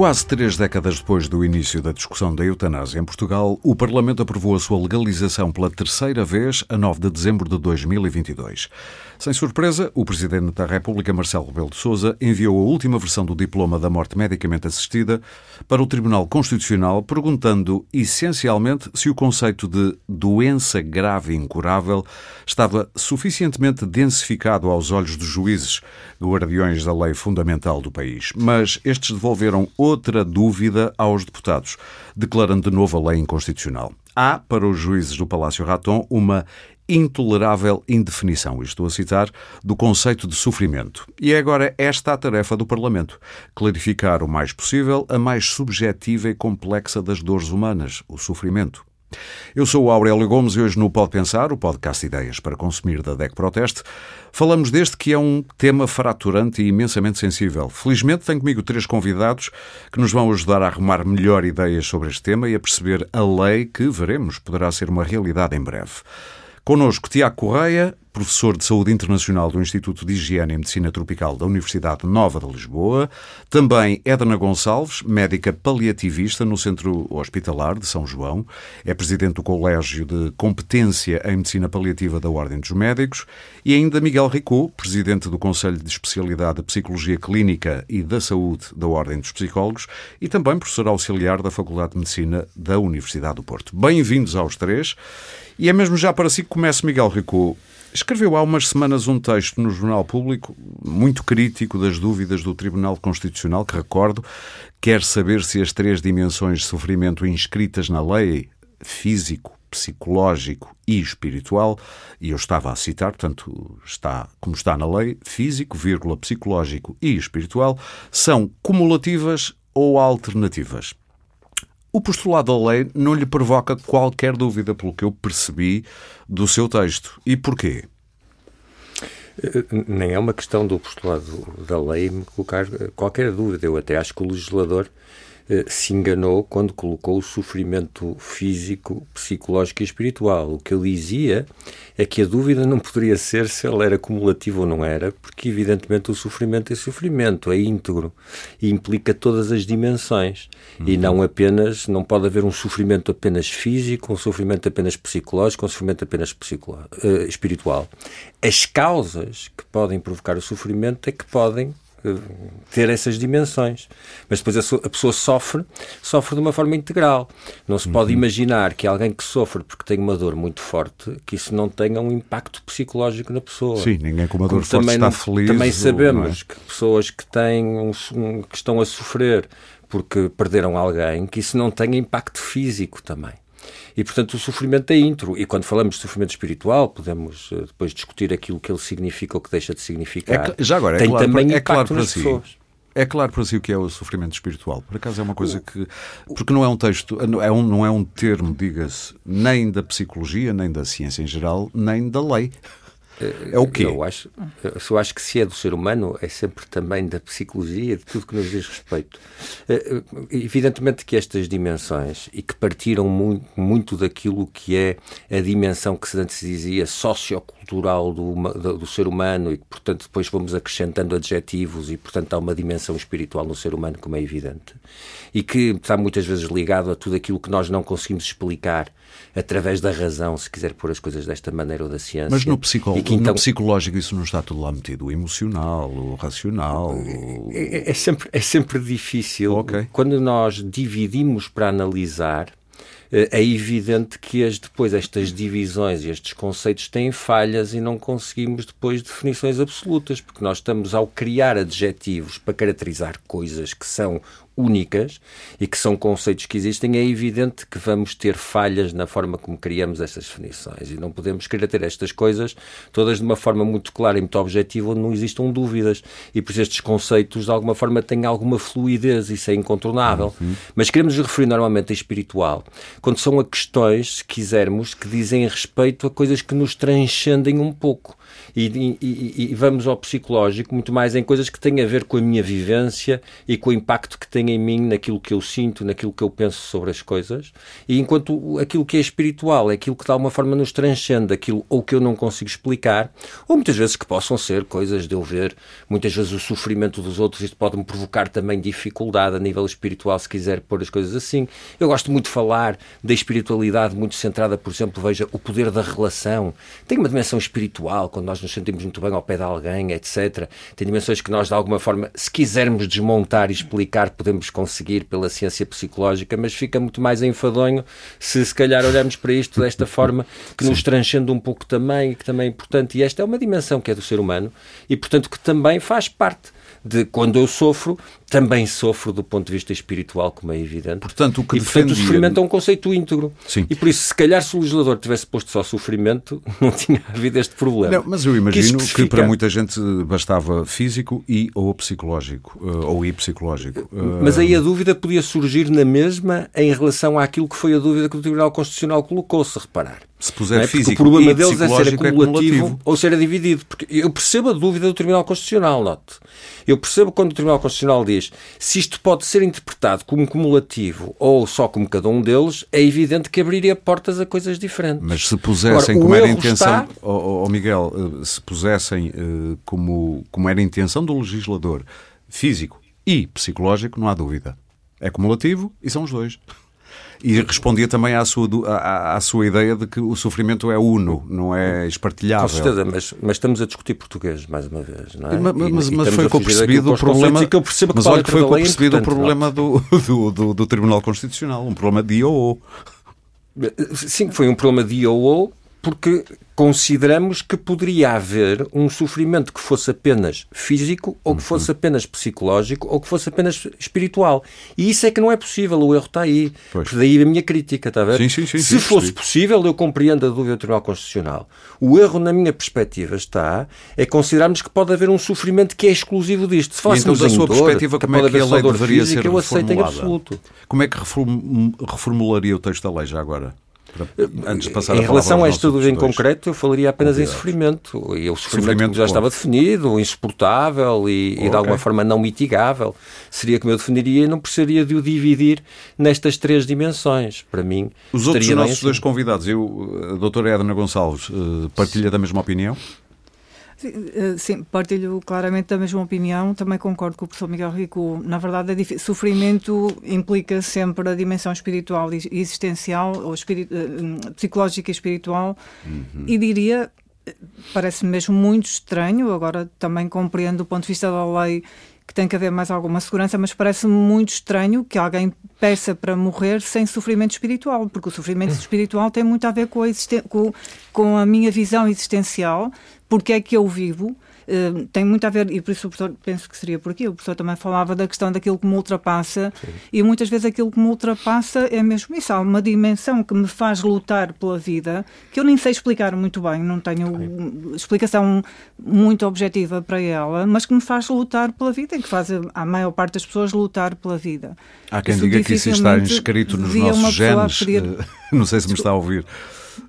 Quase três décadas depois do início da discussão da eutanásia em Portugal, o Parlamento aprovou a sua legalização pela terceira vez a 9 de dezembro de 2022. Sem surpresa, o Presidente da República, Marcelo Rebelo de Sousa, enviou a última versão do diploma da morte medicamente assistida para o Tribunal Constitucional, perguntando essencialmente se o conceito de doença grave incurável estava suficientemente densificado aos olhos dos juízes, guardiões da lei fundamental do país. Mas estes devolveram outra dúvida aos deputados, declarando de novo a lei inconstitucional. Há, para os juízes do Palácio Raton, uma intolerável indefinição, estou a citar, do conceito de sofrimento. E é agora esta a tarefa do Parlamento: clarificar o mais possível a mais subjetiva e complexa das dores humanas, o sofrimento. Eu sou o Aurélio Gomes e hoje no Pode Pensar, o podcast Ideias para Consumir da DEC Proteste, falamos deste que é um tema fraturante e imensamente sensível. Felizmente tenho comigo três convidados que nos vão ajudar a arrumar melhor ideias sobre este tema e a perceber a lei que, veremos, poderá ser uma realidade em breve. Connosco Tiago Correia, professor de Saúde Internacional do Instituto de Higiene e Medicina Tropical da Universidade Nova de Lisboa. Também Edna Gonçalves, médica paliativista no Centro Hospitalar de São João. É presidente do Colégio de Competência em Medicina Paliativa da Ordem dos Médicos. E ainda Miguel Ricou, presidente do Conselho de Especialidade de Psicologia Clínica e da Saúde da Ordem dos Psicólogos e também professor auxiliar da Faculdade de Medicina da Universidade do Porto. Bem-vindos aos três. E é mesmo já para si que começa Miguel Ricou. Escreveu há umas semanas um texto no Jornal Público muito crítico das dúvidas do Tribunal Constitucional, que recordo, quer saber se as três dimensões de sofrimento inscritas na lei, físico, psicológico e espiritual, e eu estava a citar, portanto, está como está na lei, físico, vírgula, psicológico e espiritual, são cumulativas ou alternativas. O postulado da lei não lhe provoca qualquer dúvida, pelo que eu percebi do seu texto. E porquê? Eh, nem é uma questão do postulado da lei me colocar qualquer dúvida. Eu até acho que o legislador eh, se enganou quando colocou o sofrimento físico, psicológico e espiritual. O que ele dizia é que a dúvida não poderia ser se ele era cumulativo ou não era, porque evidentemente o sofrimento é sofrimento, é íntegro e implica todas as dimensões uhum. e não apenas, não pode haver um sofrimento apenas físico, um sofrimento apenas psicológico, um sofrimento apenas uh, espiritual. As causas que podem provocar o sofrimento é que podem ter essas dimensões. Mas depois a, a, pessoa sofre, sofre de uma forma integral. Não se pode uhum. imaginar que alguém que sofre porque tem uma dor muito forte, que isso não tenha um impacto psicológico na pessoa. Sim, ninguém com uma dor Como forte também, está feliz. Também sabemos é? que pessoas que têm um, um, que estão a sofrer porque perderam alguém, que isso não tenha impacto físico também. E, portanto, o sofrimento é intro. E quando falamos de sofrimento espiritual, podemos uh, depois discutir aquilo que ele significa ou que deixa de significar. É, já agora, é Tem claro, também é claro para si. Pessoas. É claro para si o que é o sofrimento espiritual. Por acaso é uma coisa que. Porque não é um texto, é um, não é um termo, diga-se, nem da psicologia, nem da ciência em geral, nem da lei. É o quê? Eu acho, eu acho que se é do ser humano, é sempre também da psicologia, de tudo que nos diz respeito. Eh, evidentemente que estas dimensões, e que partiram muito, muito daquilo que é a dimensão que se antes dizia sociocultural do, do, do ser humano, e que, portanto, depois vamos acrescentando adjetivos, e, portanto, há uma dimensão espiritual no ser humano, como é evidente, e que está muitas vezes ligado a tudo aquilo que nós não conseguimos explicar através da razão, se quiser pôr as coisas desta maneira, ou da ciência. Mas no, psicó que, então... no psicológico isso não está tudo lá metido, o emocional, o racional. O... É, é, é, sempre, é sempre difícil. Okay. Quando nós dividimos para analisar, eh, é evidente que as, depois estas divisões e estes conceitos têm falhas e não conseguimos depois definições absolutas, porque nós estamos ao criar adjetivos para caracterizar coisas que são únicas e que são conceitos que existem, é evidente que vamos ter falhas na forma como criamos essas definições. E não podemos querer ter estas coisas todas de uma forma muito clara e muito objetiva onde não existam dúvidas. E por isso estes conceitos de alguma forma têm alguma fluidez, isso é incontornável. Uhum. Mas queremos referir normalmente a espiritual. Quando são a questões, se quisermos, que dizem respeito a coisas que nos transcendem um pouco e, e, e, vamos ao psicológico muito mais em coisas que têm a ver com a minha vivência e com o impacto que tem em mim naquilo que eu sinto, naquilo que eu penso sobre as coisas. E enquanto aquilo que é espiritual é aquilo que de alguma forma nos transcende, aquilo ou que eu não consigo explicar, ou muitas vezes que possam ser coisas de eu ver, muitas vezes o sofrimento dos outros, isto pode-me provocar também dificuldade a nível espiritual, se quiser pôr as coisas assim. Eu gosto muito de falar da espiritualidade muito centrada, por exemplo, veja o poder da relação. Tem uma dimensão espiritual, quando nós nos sentimos muito bem ao pé de alguém, etc. Tem dimensões que nós, de alguma forma, se quisermos desmontar e explicar, podemos conseguir pela ciência psicológica, mas fica muito mais enfadonho se, se calhar, olharmos para isto desta forma que Sim. nos transcende um pouco também, que também é importante. E esta é uma dimensão que é do ser humano e, portanto, que também faz parte de quando eu sofro, também sofro do ponto de vista espiritual, como é evidente. Portanto, o que e, defendia... portanto, o sofrimento é um conceito íntegro. Sim. E por isso, se calhar, se o legislador tivesse posto só sofrimento, não tinha havido este problema. Não, mas eu imagino que, que, para muita gente bastava físico e ou psicológico, eh, ou e psicológico. Mas aí a dúvida podia surgir na mesma em relação àquilo que foi a dúvida que o Tribunal Constitucional colocou, se reparar. Se puser é? físico o problema deles é ser acumulativo, é acumulativo ou ser dividido. Porque eu percebo a dúvida do Tribunal Constitucional, note. Eu percebo quando o Tribunal Constitucional diz se isto pode ser interpretado como cumulativo ou só como cada um deles, é evidente que abriria portas a coisas diferentes. Mas se pusessem Agora, como era a intenção, está... oh, oh, Miguel, eh, se pusessem uh, como, como era a intenção do legislador físico e psicológico, não há dúvida. É cumulativo e são os dois. E respondia também à sua, à, à, sua ideia de que o sofrimento é uno, não é espartilhável. Com certeza, mas, mas estamos a discutir português, mais uma vez, não é? Mas, mas, mas foi que eu percebi do problema... Que eu percebo que mas olha que foi que eu percebi do problema do, do, do, do, Tribunal Constitucional, um problema de IOO. Sim, foi um problema de IOO, porque consideramos que poderia haver um sofrimento que fosse apenas físico, ou que fosse apenas psicológico, ou que fosse apenas espiritual. E isso é que não é possível, o erro está aí. Pois. Daí a minha crítica, está a ver? Sim, sim, sim, Se fosse possível, eu compreendo a dúvida do Tribunal Constitucional. O erro, na minha perspectiva, está é considerarmos que pode haver um sofrimento que é exclusivo disto. Se então, da sua dor, perspectiva, como é que a lei deveria física, ser eu aceito em absoluto. Como é que reformularia o texto da lei já agora? Antes de passar em relação a este estudo em concreto, eu falaria apenas em sofrimento. E o sofrimento, sofrimento já estava definido, insuportável e, okay. e, de alguma forma não mitigável. Seria como eu definiria e não precisaria de o dividir nestas três dimensões. Para mim, os outros nossos dois convidados, eu, a doutora Edna Gonçalves, eh, partilha da mesma opinião? Eh, sim, partilho claramente da mesma opinião. Também concordo com o professor Miguel Rico. Na verdade, é sofrimento implica sempre a dimensão espiritual e existencial, ou espiritu eh, psicológica e espiritual. Uhum. E diria, parece-me mesmo muito estranho, agora também compreendo do ponto de vista da lei que tem que haver mais alguma segurança, mas parece-me muito estranho que alguém peça para morrer sem sofrimento espiritual, porque o sofrimento espiritual tem muito a ver com a, com, com a minha visão existencial, porque é que eu vivo, uh, tem muito a ver, e por isso o professor, penso que seria por aqui, o professor também falava da questão daquilo que me ultrapassa, Sim. e muitas vezes aquilo que me ultrapassa é mesmo isso, há uma dimensão que me faz lutar pela vida, que eu nem sei explicar muito bem, não tenho Sim. explicação muito objetiva para ela, mas que me faz lutar pela vida e que faz a, maior parte das pessoas lutar pela vida. Há quem isso diga que isso está inscrito nos nossos genes, pedir... Eh, não sei se me está a ouvir.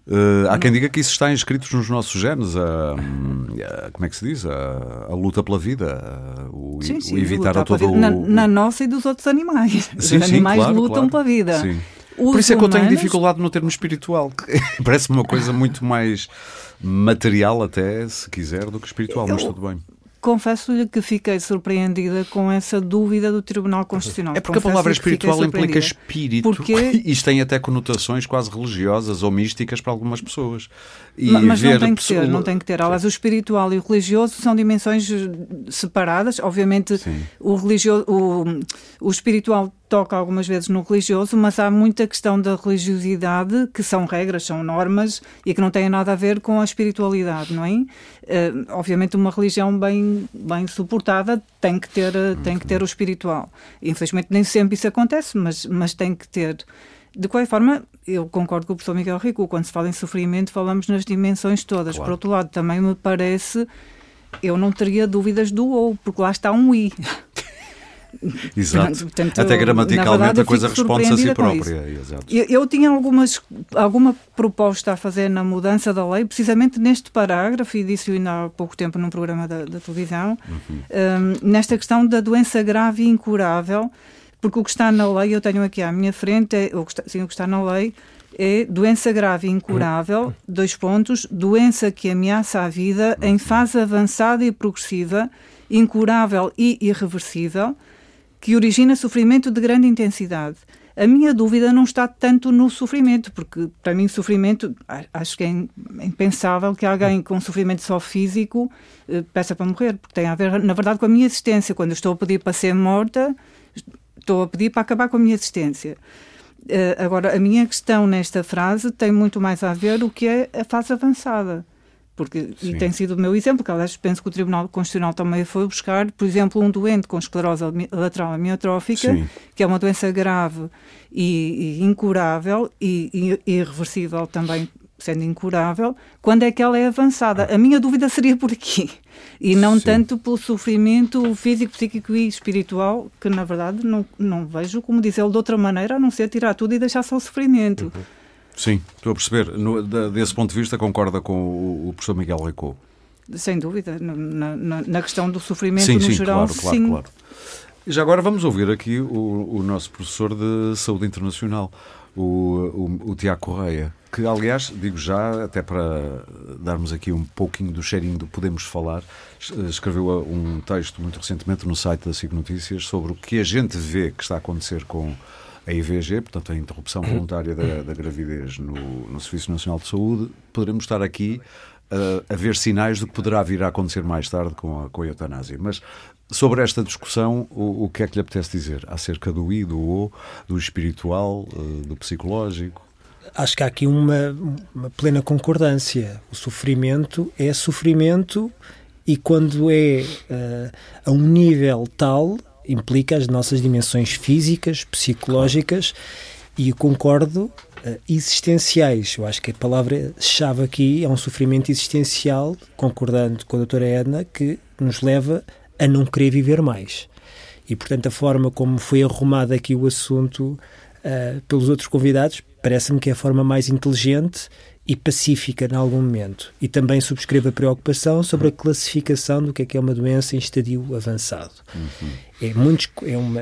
Uh, há quem diga que isso está inscrito nos nossos genes, a, a, como é que se diz? A, a luta pela vida, o, sim, sim, o evitar a todo o... Na, na, nossa e dos outros animais. Sim, Os animais claro, lutam claro. pela vida. Por isso é que eu tenho dificuldade no termo espiritual. Parece-me uma coisa muito mais material até, se quiser, do que espiritual, eu, mas tudo bem. Confesso-lhe que fiquei surpreendida com essa dúvida do Tribunal Constitucional. É porque Confesso a palavra espiritual implica espírito. Porque... Isto tem até conotações quase religiosas ou místicas para algumas pessoas. E mas não tem que ter, não tem que ter. Aliás, o espiritual e o religioso são dimensões separadas. Obviamente, Sim. o religioso, o, o espiritual toca algumas vezes no religioso, mas há muita questão da religiosidade, que são regras, são normas e que não têm nada a ver com a espiritualidade, não é? Uh, obviamente, uma religião bem, bem suportada tem que, ter, tem que ter o espiritual. Infelizmente, nem sempre isso acontece, mas, mas tem que ter. De qualquer forma, eu concordo com o professor Miguel Rico, quando se fala em sofrimento, falamos nas dimensões todas. Claro. Por outro lado, também me parece, eu não teria dúvidas do ou, porque lá está um i. Exato. Portanto, Até gramaticalmente verdade, a coisa responde-se a si própria. Eu, eu, tinha algumas, alguma proposta a fazer na mudança da lei, precisamente neste parágrafo, e disse ainda há pouco tempo num programa da, da televisão, uhum. um, nesta questão da doença grave e incurável, porque o que está na lei, eu tenho aqui à minha frente, é, o que está, sim, o que está na lei é doença grave e incurável, dois pontos, doença que ameaça a vida em fase avançada e progressiva, incurável e irreversível, que origina sofrimento de grande intensidade. A minha dúvida não está tanto no sofrimento, porque para mim sofrimento, acho que é impensável que alguém com sofrimento só físico eh, peça para morrer, porque tem a ver, na verdade, com a minha existência. Quando estou a pedir para ser morta, estou a pedir para acabar com a minha existência. Uh, agora, a minha questão nesta frase tem muito mais a ver o que é a fase avançada. Porque, e tem sido o meu exemplo, que aliás penso que o Tribunal Constitucional também foi buscar, por exemplo, um doente com esclerose lateral amiotrófica, Sim. que é uma doença grave e, e incurável e, e irreversível também sendo incurável, quando é que ela é avançada? A minha dúvida seria por aqui. E não Sim. tanto pelo sofrimento físico, psíquico e espiritual, que na verdade não, não vejo como dizer de outra maneira, a não ser tirar tudo e deixar só o sofrimento. Uhum. Sim, estou a perceber. No, desse ponto de vista, concorda com o, o professor Miguel Ricou? Sem dúvida. Na, na, na, questão do sofrimento sim, no sim, geral, claro, claro, sim. Claro. Já agora vamos ouvir aqui o, o nosso professor de saúde internacional, o, o, o Tiago Correia que aliás, digo já, até para darmos aqui um pouquinho do cheirinho do Podemos Falar, escreveu um texto muito recentemente no site da SIC Notícias sobre o que a gente vê que está a acontecer com a IVG, portanto a interrupção voluntária da, da gravidez no, no, Serviço Nacional de Saúde. Poderemos estar aqui a, a ver sinais do que poderá vir a acontecer mais tarde com a, com a eutanásia. Mas Sobre esta discussão, o, o, que é que lhe apetece dizer? Acerca do I, do O, do espiritual, eh, do psicológico? acho que há aqui uma, uma plena concordância. O sofrimento é sofrimento e quando é uh, a um nível tal, implica as nossas dimensões físicas, psicológicas e concordo, uh, existenciais. Eu acho que a palavra-chave aqui é um sofrimento existencial, concordando com a doutora Edna, que nos leva a não querer viver mais. E, portanto, a forma como foi arrumado aqui o assunto uh, pelos outros convidados Parece-me que é a forma mais inteligente e pacífica em algum momento. E também subscrevo a preocupação sobre a classificação do que é que é uma doença em estadio avançado. Uhum. É, muito, é, uma,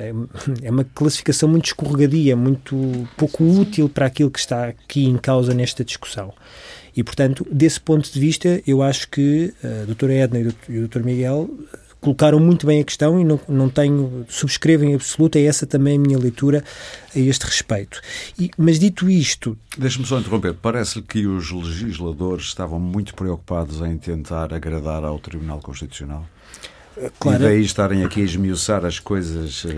é uma classificação muito escorregadia, muito pouco útil para aquilo que está aqui em causa nesta discussão. E, portanto, desse ponto de vista, eu acho que a doutora Edna e o doutor Miguel colocaram muito bem a questão e não, não tenho, subscrevo em absoluto, é essa também a minha leitura a este respeito. E, mas dito isto. Deixe-me só interromper. Parece-lhe que os legisladores estavam muito preocupados em tentar agradar ao Tribunal Constitucional? Claro. E daí estarem aqui a esmiuçar as coisas uh,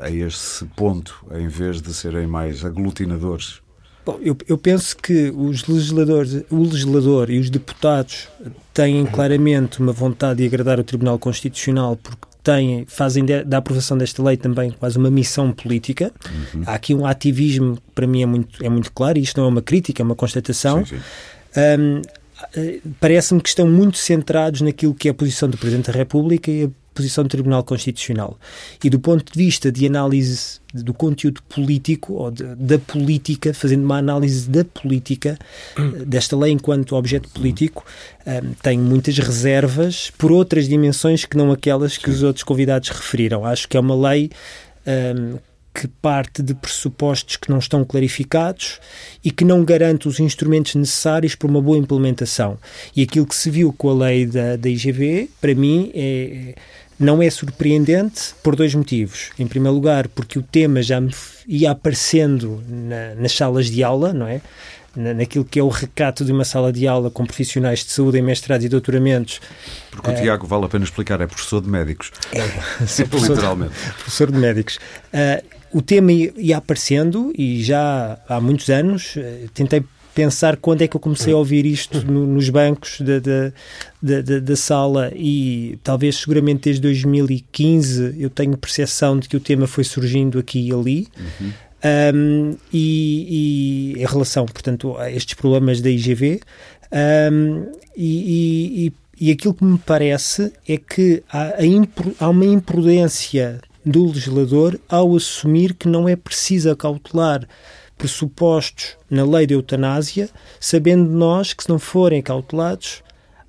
a esse ponto, em vez de serem mais aglutinadores Bom, eu, eu, penso que os legisladores, o legislador e os deputados têm claramente uma vontade de agradar o Tribunal Constitucional porque têm, fazem de, da aprovação desta lei também quase uma missão política. Uhum. Há aqui um ativismo que para mim é muito, é muito claro, e isto não é uma crítica, é uma constatação. Sim, sim. Um, eh, Parece-me que estão muito centrados naquilo que é a posição do Presidente da República e a posição do Tribunal Constitucional. E do ponto de vista de análise do conteúdo político ou de, da política, fazendo uma análise da política eh, desta lei enquanto objeto político, um, eh, tenho muitas reservas por outras dimensões que não aquelas que os outros convidados referiram. Acho que é uma lei um, eh, que parte de pressupostos que não estão clarificados e que não garante os instrumentos necessários para uma boa implementação. E aquilo que se viu com a lei da, da IGV, para mim, é, não é surpreendente por dois motivos. Em primeiro lugar, porque o tema já me ia aparecendo na, nas salas de aula, não é? Na, naquilo que é o recato de uma sala de aula com profissionais de saúde em mestrados e doutoramentos. Porque o uh, Tiago, vale a pena explicar, é professor de médicos. É, professor, literalmente. Professor de médicos. Uh, o tema ia aparecendo e já há muitos anos uh, tentei pensar quando é que eu comecei a ouvir isto no, nos bancos da, da, da, da, sala e talvez seguramente desde 2015 eu tenho percepção de que o tema foi surgindo aqui e ali. Uhum. Um, e, e, em relação, portanto, a estes problemas da IGV, um, e, e, e, aquilo que me parece é que há, há uma imprudência do legislador ao assumir que não é preciso acautelar pressupostos na lei da eutanásia, sabendo nós que se não forem acautelados,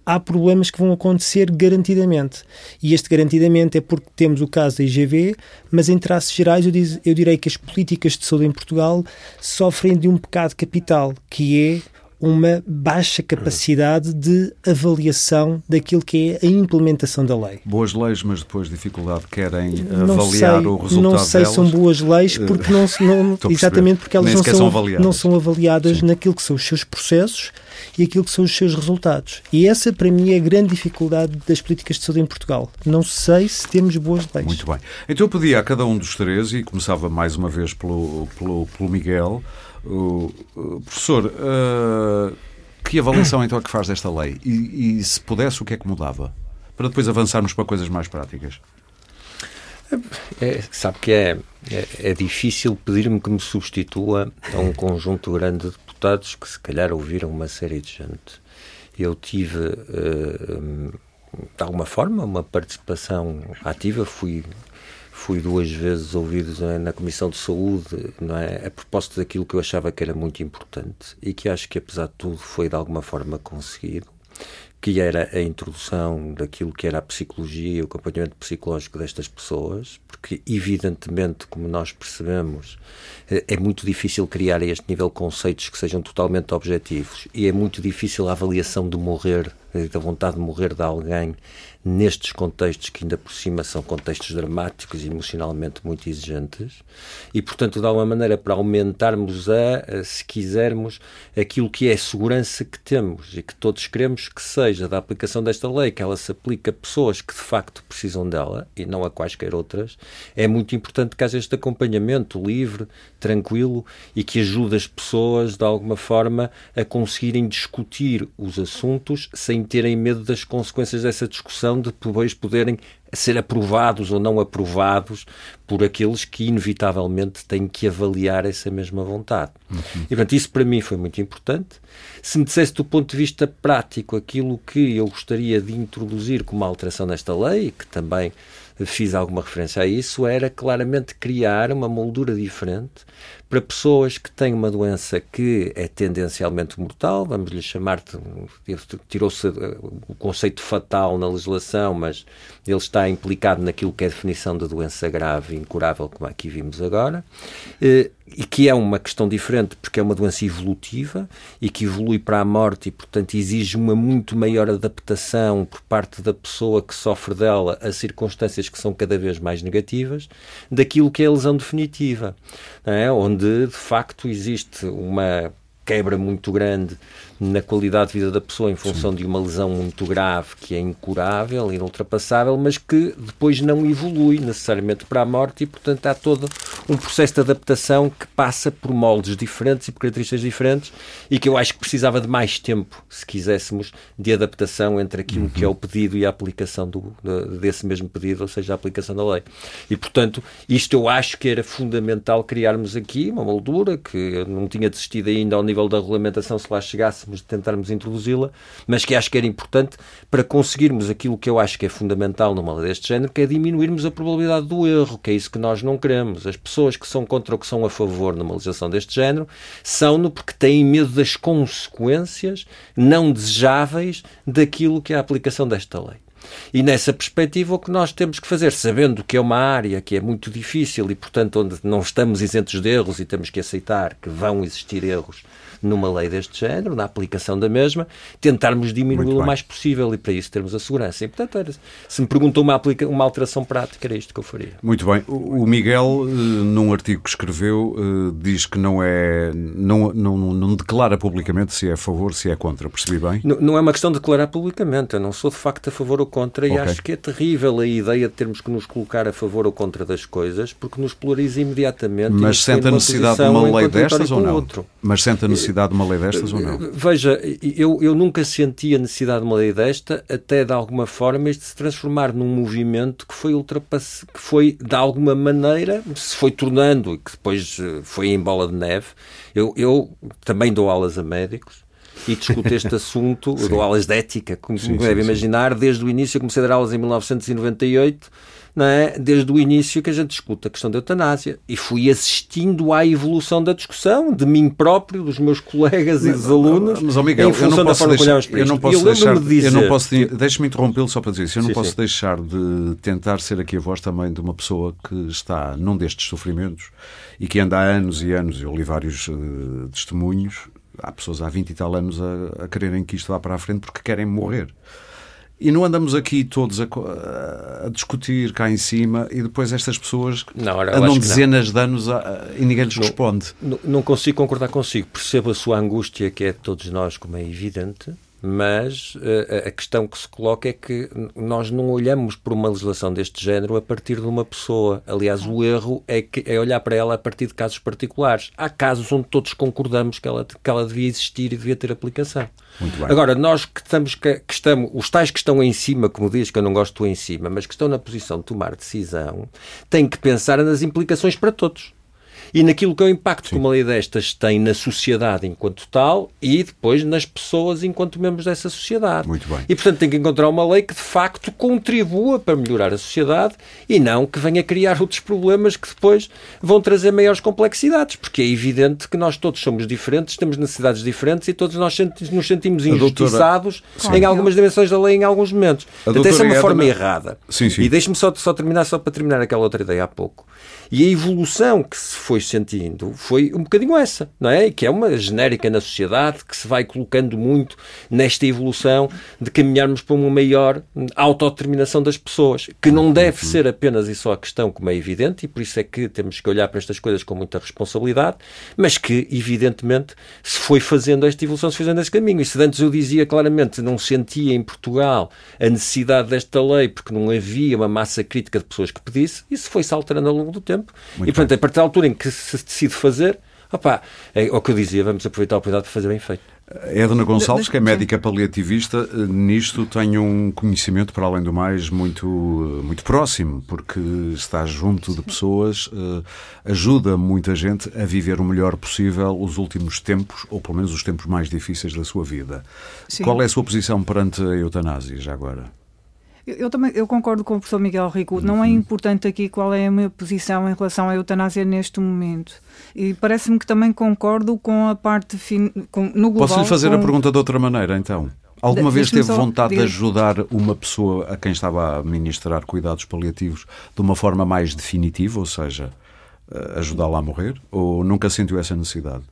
há problemas que vão acontecer garantidamente. E este garantidamente é porque temos o caso da IGV, mas em traços gerais eu, diz, eu direi que as políticas de saúde em Portugal sofrem de um pecado capital, que é uma baixa capacidade de avaliação daquilo que é a implementação da lei. Boas leis, mas depois dificuldade querem não avaliar sei, o resultado Não sei se são boas leis porque não, não exatamente porque elas não são, são, avaliadas, não são avaliadas naquilo que são os seus processos e aquilo que são os seus resultados. E essa, para mim, é a grande dificuldade das políticas de saúde em Portugal. Não sei se temos boas leis. Muito bem. Então eu pedi a cada um dos três, e começava mais uma vez pelo, pelo, pelo Miguel, o, o professor, uh, que avaliação então é que faz desta lei? E, e, se pudesse, o que é que mudava? Para depois avançarmos para coisas mais práticas. É, sabe que é, é, é difícil pedir-me que me substitua a um conjunto grande de deputados que se calhar ouviram uma série de gente. Eu tive, uh, de alguma forma, uma participação ativa, fui fui duas vezes ouvido é, na Comissão de Saúde, não é, a propósito daquilo que eu achava que era muito importante e que acho que, apesar de tudo, foi de alguma forma conseguido, que era a introdução daquilo que era a psicologia e o acompanhamento psicológico destas pessoas, porque, evidentemente, como nós percebemos, eh, é muito difícil criar a este nível conceitos que sejam totalmente objetivos e é muito difícil a avaliação de morrer, da vontade de morrer de alguém nestes contextos que ainda por cima são contextos dramáticos e emocionalmente muito exigentes e portanto de alguma maneira para aumentarmos a, se quisermos aquilo que é a segurança que temos e que todos queremos que seja da aplicação desta lei que ela se aplique a pessoas que de facto precisam dela e não a quaisquer outras é muito importante que haja este acompanhamento livre, tranquilo e que ajude as pessoas de alguma forma a conseguirem discutir os assuntos sem terem medo das consequências dessa discussão de depois poderem ser aprovados ou não aprovados por aqueles que inevitavelmente têm que avaliar essa mesma vontade. Uhum. E portanto, isso para mim foi muito importante. Se me dissesse do ponto de vista prático aquilo que eu gostaria de introduzir como alteração nesta lei, que também fiz alguma referência a isso, era claramente criar uma moldura diferente para pessoas que têm uma doença que é tendencialmente mortal, vamos lhe chamar, tirou-se o conceito fatal na legislação, mas ele está implicado naquilo que é a definição de doença grave e incurável, como aqui vimos agora, eh, e que é uma questão diferente porque é uma doença evolutiva e que evolui para a morte e, portanto, exige uma muito maior adaptação por parte da pessoa que sofre dela a circunstâncias que são cada vez mais negativas daquilo que é a lesão definitiva, é? onde de facto existe uma quebra muito grande na qualidade de vida da pessoa em função Sim. de uma lesão muito grave que é incurável, inultrapassável, mas que depois não evolui necessariamente para a morte e, portanto, há todo um processo de adaptação que passa por moldes diferentes e por características diferentes e que eu acho que precisava de mais tempo, se quiséssemos, de adaptação entre aquilo uhum. que é o pedido e a aplicação do, desse mesmo pedido, ou seja, a aplicação da lei. E, portanto, isto eu acho que era fundamental criarmos aqui uma moldura que não tinha desistido ainda ao nível da regulamentação se lá chegássemos de tentarmos introduzi-la, mas que acho que era importante para conseguirmos aquilo que eu acho que é fundamental numa lei deste género, que é diminuirmos a probabilidade do erro, que é isso que nós não queremos. As pessoas que são contra ou que são a favor numa legislação deste género são-no porque têm medo das consequências não desejáveis daquilo que é a aplicação desta lei. E nessa perspectiva, o que nós temos que fazer, sabendo que é uma área que é muito difícil e, portanto, onde não estamos isentos de erros e temos que aceitar que vão existir erros numa lei deste género, na aplicação da mesma, tentarmos diminuí-lo o mais possível e para isso termos a segurança. E, portanto, era, se me perguntou uma, aplica, uma alteração prática, era isto que eu faria. Muito bem. O Miguel, eh, num artigo que escreveu, eh, diz que não é. Não, não, não declara publicamente se é a favor, se é contra. Percebi bem? Não, não é uma questão de declarar publicamente. Eu não sou de facto a favor ou contra okay. e acho que é terrível a ideia de termos que nos colocar a favor ou contra das coisas porque nos polariza imediatamente. Mas sente a necessidade de uma lei destas ou não? Outro. Mas sente a necessidade necessidade de uma lei destas ou não? Veja, eu, eu nunca senti a necessidade de uma lei desta, até de alguma forma este se transformar num movimento que foi ultrapassado, que foi de alguma maneira, se foi tornando e que depois eh, foi em bola de neve. Eu, eu também dou aulas a médicos e discuto este assunto, dou aulas de ética, como, sim, deve imaginar, desde o início, eu comecei a dar aulas em 1998 não é? desde o início que a gente discute a questão da eutanásia e fui assistindo à evolução da discussão de mim próprio, dos meus colegas e dos alunos. Mas, oh Miguel, eu não posso deixar, eu não posso deixar, de dizer, eu não posso, deixe-me interrompê-lo só para dizer isso, eu não sim, posso sim. deixar de tentar ser aqui a voz também de uma pessoa que está num destes sofrimentos e que anda há anos e anos, eu li vários uh, testemunhos, há pessoas há 20 e tal anos a, a quererem que isto vá para a frente porque querem morrer. E não andamos aqui todos a, a, discutir cá em cima e depois estas pessoas não, andam dezenas de anos a, e ninguém lhes não, responde. Não, não, consigo concordar consigo. Percebo a sua angústia, que é de todos nós, como é evidente, mas uh, a questão que se coloca é que nós não olhamos para uma legislação deste género a partir de uma pessoa. Aliás, o erro é, que, é olhar para ela a partir de casos particulares. Há casos onde todos concordamos que ela, que ela devia existir e devia ter aplicação. Agora, nós que estamos, que, que, estamos, os tais que estão em cima, como diz, que eu não gosto de em cima, mas que estão na posição de tomar decisão, têm que pensar nas implicações para todos e naquilo que é o impacto Sim. que uma lei destas tem na sociedade enquanto tal e depois nas pessoas enquanto membros dessa sociedade. Muito bem. E, portanto, tem que encontrar uma lei que de facto contribua para melhorar a sociedade e não que venha criar outros problemas que depois vão trazer maiores complexidades, porque é evidente que nós todos somos diferentes, temos necessidades diferentes e todos nós nos sentimos injustiçados doutora... em algumas dimensões da lei em alguns momentos. Até essa é uma forma errada. Sim, sim. E deixe-me só, só terminar, só para terminar aquela outra ideia há pouco. E a evolução que se foi sentindo foi um bocadinho essa, não é? Que é uma genérica na sociedade que se vai colocando muito nesta evolução de caminharmos para uma maior autodeterminação das pessoas, que não deve uhum. ser apenas e só a questão, como é evidente, e por isso é que temos que olhar para estas coisas com muita responsabilidade, mas que, evidentemente, se foi fazendo esta evolução, se fazendo esse caminho. E se antes eu dizia claramente não sentia em Portugal a necessidade desta lei porque não havia uma massa crítica de pessoas que pedisse, isso foi-se alterando ao longo do tempo tempo. Muito e, portanto, bem. a partir da altura em que se decide fazer, opá, é o que eu dizia, vamos aproveitar a oportunidade para fazer bem feito. Edna Gonçalves, que é médica paliativista, nisto tem um conhecimento, para além do mais, muito, muito próximo, porque está junto de pessoas, eh, ajuda muita gente a viver o melhor possível os últimos tempos, ou pelo menos os tempos mais difíceis da sua vida. Sim. Qual é a sua posição perante a eutanásia, já agora? Eu, eu, também eu concordo com o professor Miguel Rico. Não é uhum. importante aqui qual é a minha posição em relação à eutanásia neste momento. E parece-me que também concordo com a parte fin... com, no global. Posso lhe fazer com... a pergunta de outra maneira, então? Alguma vez teve vontade de ajudar uma pessoa a quem estava a ministrar cuidados paliativos de uma forma mais definitiva, ou seja, eh, ajudá-la a morrer? Ou nunca sentiu essa necessidade?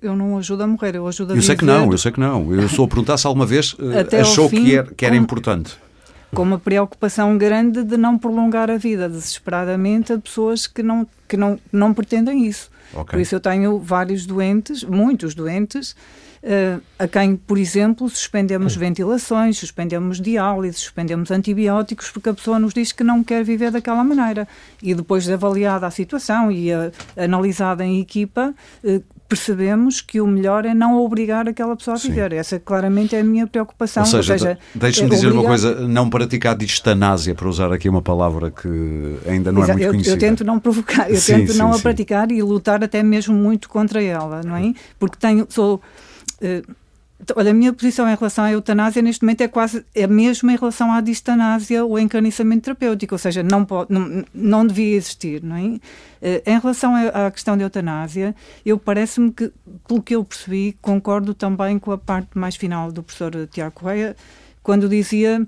eu não ajudo a morrer, eu ajudo a Eu viver. sei que não, eu sei que não. Eu sou a perguntar se alguma vez uh, achou fim, que era, que era importante com uma preocupação grande de não prolongar a vida desesperadamente a pessoas que não, que não, não pretendem isso. Okay. Por isso eu tenho vários doentes, muitos doentes, uh, a quem, por exemplo, suspendemos ventilações, suspendemos diálise, suspendemos antibióticos, porque a pessoa nos diz que não quer viver daquela maneira. E depois de avaliada a situação e uh, analisada em equipa, uh, percebemos que o melhor é não obrigar aquela pessoa a viver. Sim. Essa claramente é a minha preocupação. Ou seja, seja deixe-me é dizer obrigar... uma coisa, não praticar distanásia, para usar aqui uma palavra que ainda não Exato. é muito eu, conhecida. Eu tento não provocar, eu sim, tento sim, não a praticar e lutar até mesmo muito contra ela, não é? Porque tenho, sou... Uh, Olha, a minha posição em relação à eutanásia neste momento é quase a mesma em relação à distanásia ou encarniçamento terapêutico, ou seja, não, pode, não, não devia existir, não é? Eh, em relação à questão da eutanásia, eu parece-me que, pelo que eu percebi, concordo também com a parte mais final do professor Tiago Correia, quando dizia,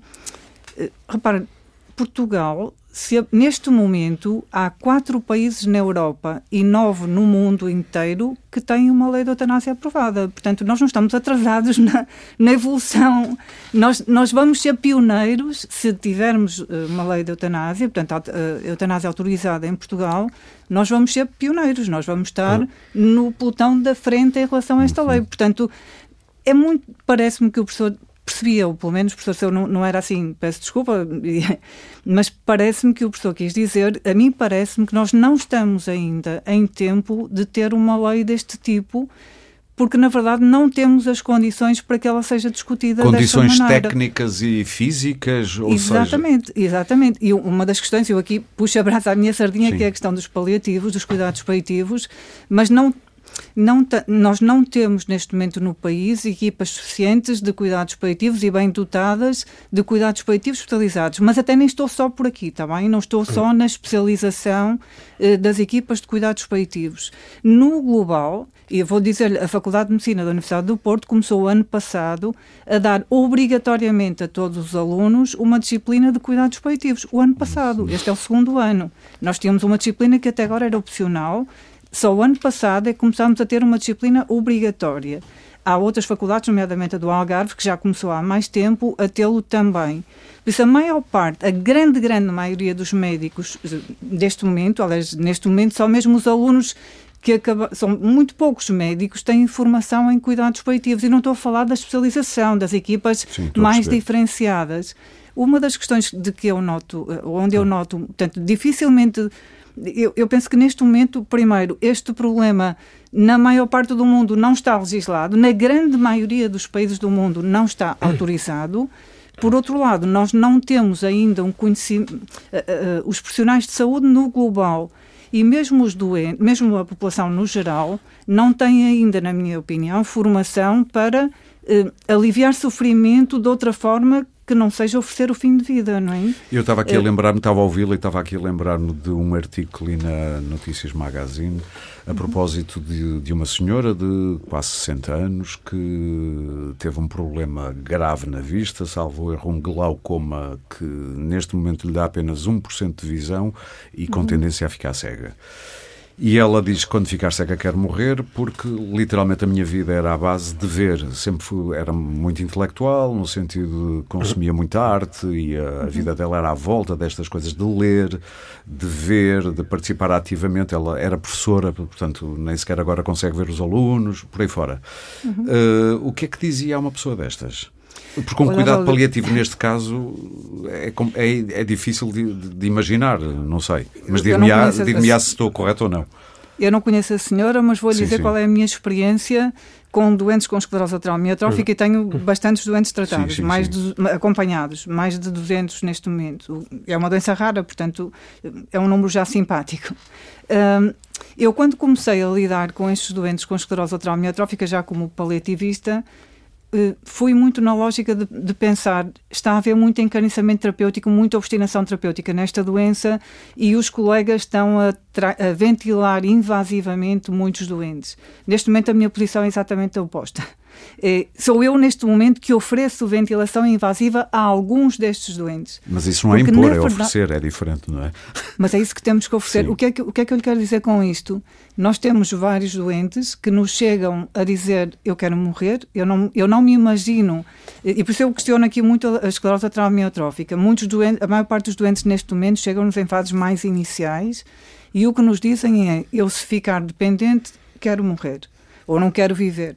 eh, repara, Portugal se, neste momento há quatro países na Europa e nove no mundo inteiro que têm uma lei de eutanásia aprovada. Portanto, nós não estamos atrasados na, na evolução. Nós, nós vamos ser pioneiros se tivermos eh, uma lei de eutanásia, portanto, a, eutanásia autorizada em Portugal, nós vamos ser pioneiros, nós vamos estar uhum. no pelotão da frente em relação a esta lei. Portanto, é muito, parece-me que o professor percebia, ou pelo menos o professor não, não era assim, peço desculpa, mas parece-me que o professor quis dizer, a mim parece-me que nós não estamos ainda em tempo de ter uma lei deste tipo, porque na verdade não temos as condições para que ela seja discutida condições técnicas e físicas ou exatamente seja... exatamente e uma das questões eu aqui puxo a brasa à minha sardinha Sim. que é a questão dos paliativos dos cuidados paliativos mas não não nós não temos neste momento no país equipas suficientes de cuidados paliativos e bem dotadas de cuidados paliativos especializados. Mas até nem estou só por aqui, está bem? Não estou só na especialização eh, das equipas de cuidados paliativos. No global, e eu vou dizer a Faculdade de Medicina da Universidade do Porto começou o ano passado a dar obrigatoriamente a todos os alunos uma disciplina de cuidados paliativos. O ano passado, este é o segundo ano. Nós tínhamos uma disciplina que até agora era opcional, só o ano passado é que começámos a ter uma disciplina obrigatória. Há outras faculdades, nomeadamente a do Algarve, que já começou há mais tempo a tê-lo também. Por isso, a maior parte, a grande, grande maioria dos médicos deste momento, aliás, neste momento, só mesmo os alunos que acaba, são muito poucos médicos têm formação em cuidados paliativos e não estou a falar da especialização, das equipas Sim, mais diferenciadas. Uma das questões de que eu noto, eh, onde eu noto, portanto, dificilmente eu, eu penso que neste momento, primeiro, este problema na maior parte do mundo não está legislado, na grande maioria dos países do mundo não está autorizado. Por outro lado, nós não temos ainda um conhecimento. Uh, uh, os profissionais de saúde no global e mesmo os doentes, mesmo a população no geral, não têm ainda, na minha opinião, formação para aliviar sofrimento de outra forma que não seja oferecer o fim de vida, não é? Eu estava aqui a eh, lembrar-me, estava a ouvi-la e estava aqui a lembrar-me de um artigo que li na Notícias Magazine a uhum. propósito de, de uma senhora de quase 60 anos que teve um problema grave na vista, salvo erro um glaucoma que neste momento lhe dá apenas 1% de visão e com uhum. tendência a ficar cega. E ela diz que quando ficar cega quer morrer, porque literalmente a minha vida era à base de ver. Sempre fui, era muito intelectual, no sentido de consumia muita arte e a, a, vida dela era à volta destas coisas de ler, de ver, de participar ativamente. Ela era professora, portanto, nem sequer agora consegue ver os alunos, por aí fora. Uhum. Uh, o que é que dizia a uma pessoa destas? Porque um cuidado paliativo neste caso é, é, é difícil de, de, imaginar, não sei. Mas dir-me-á dir se estou correto ou não. Eu não conheço a senhora, mas vou lhe dizer sim. qual é a minha experiência com doentes com esclerose lateral amiotrófica e tenho bastantes doentes tratados, sim, sim, mais de, acompanhados, mais de 200 neste momento. É uma doença rara, portanto, é um número já simpático. Um, eu, quando comecei a lidar com estes doentes com esclerose lateral amiotrófica, já como paliativista, fui muito na lógica de, de, pensar está a haver muito encarniçamento terapêutico, muita obstinação terapêutica nesta doença e os colegas estão a, a, ventilar invasivamente muitos doentes. Neste momento a minha posição é exatamente a oposta. É, sou eu, neste momento, que ofereço ventilação invasiva a alguns destes doentes. Mas isso não é impor, é verdade... oferecer, é diferente, não é? Mas é isso que temos que oferecer. O que, é que, o que é que eu lhe quero dizer com isto? Nós temos vários doentes que nos chegam a dizer eu quero morrer, eu não, eu não me imagino, e por isso eu questiono aqui muito a esclerose amiotrófica. Muitos doentes, a maior parte dos doentes neste momento chegam-nos em fases mais iniciais e o que nos dizem é eu se ficar dependente quero morrer ou não quero viver.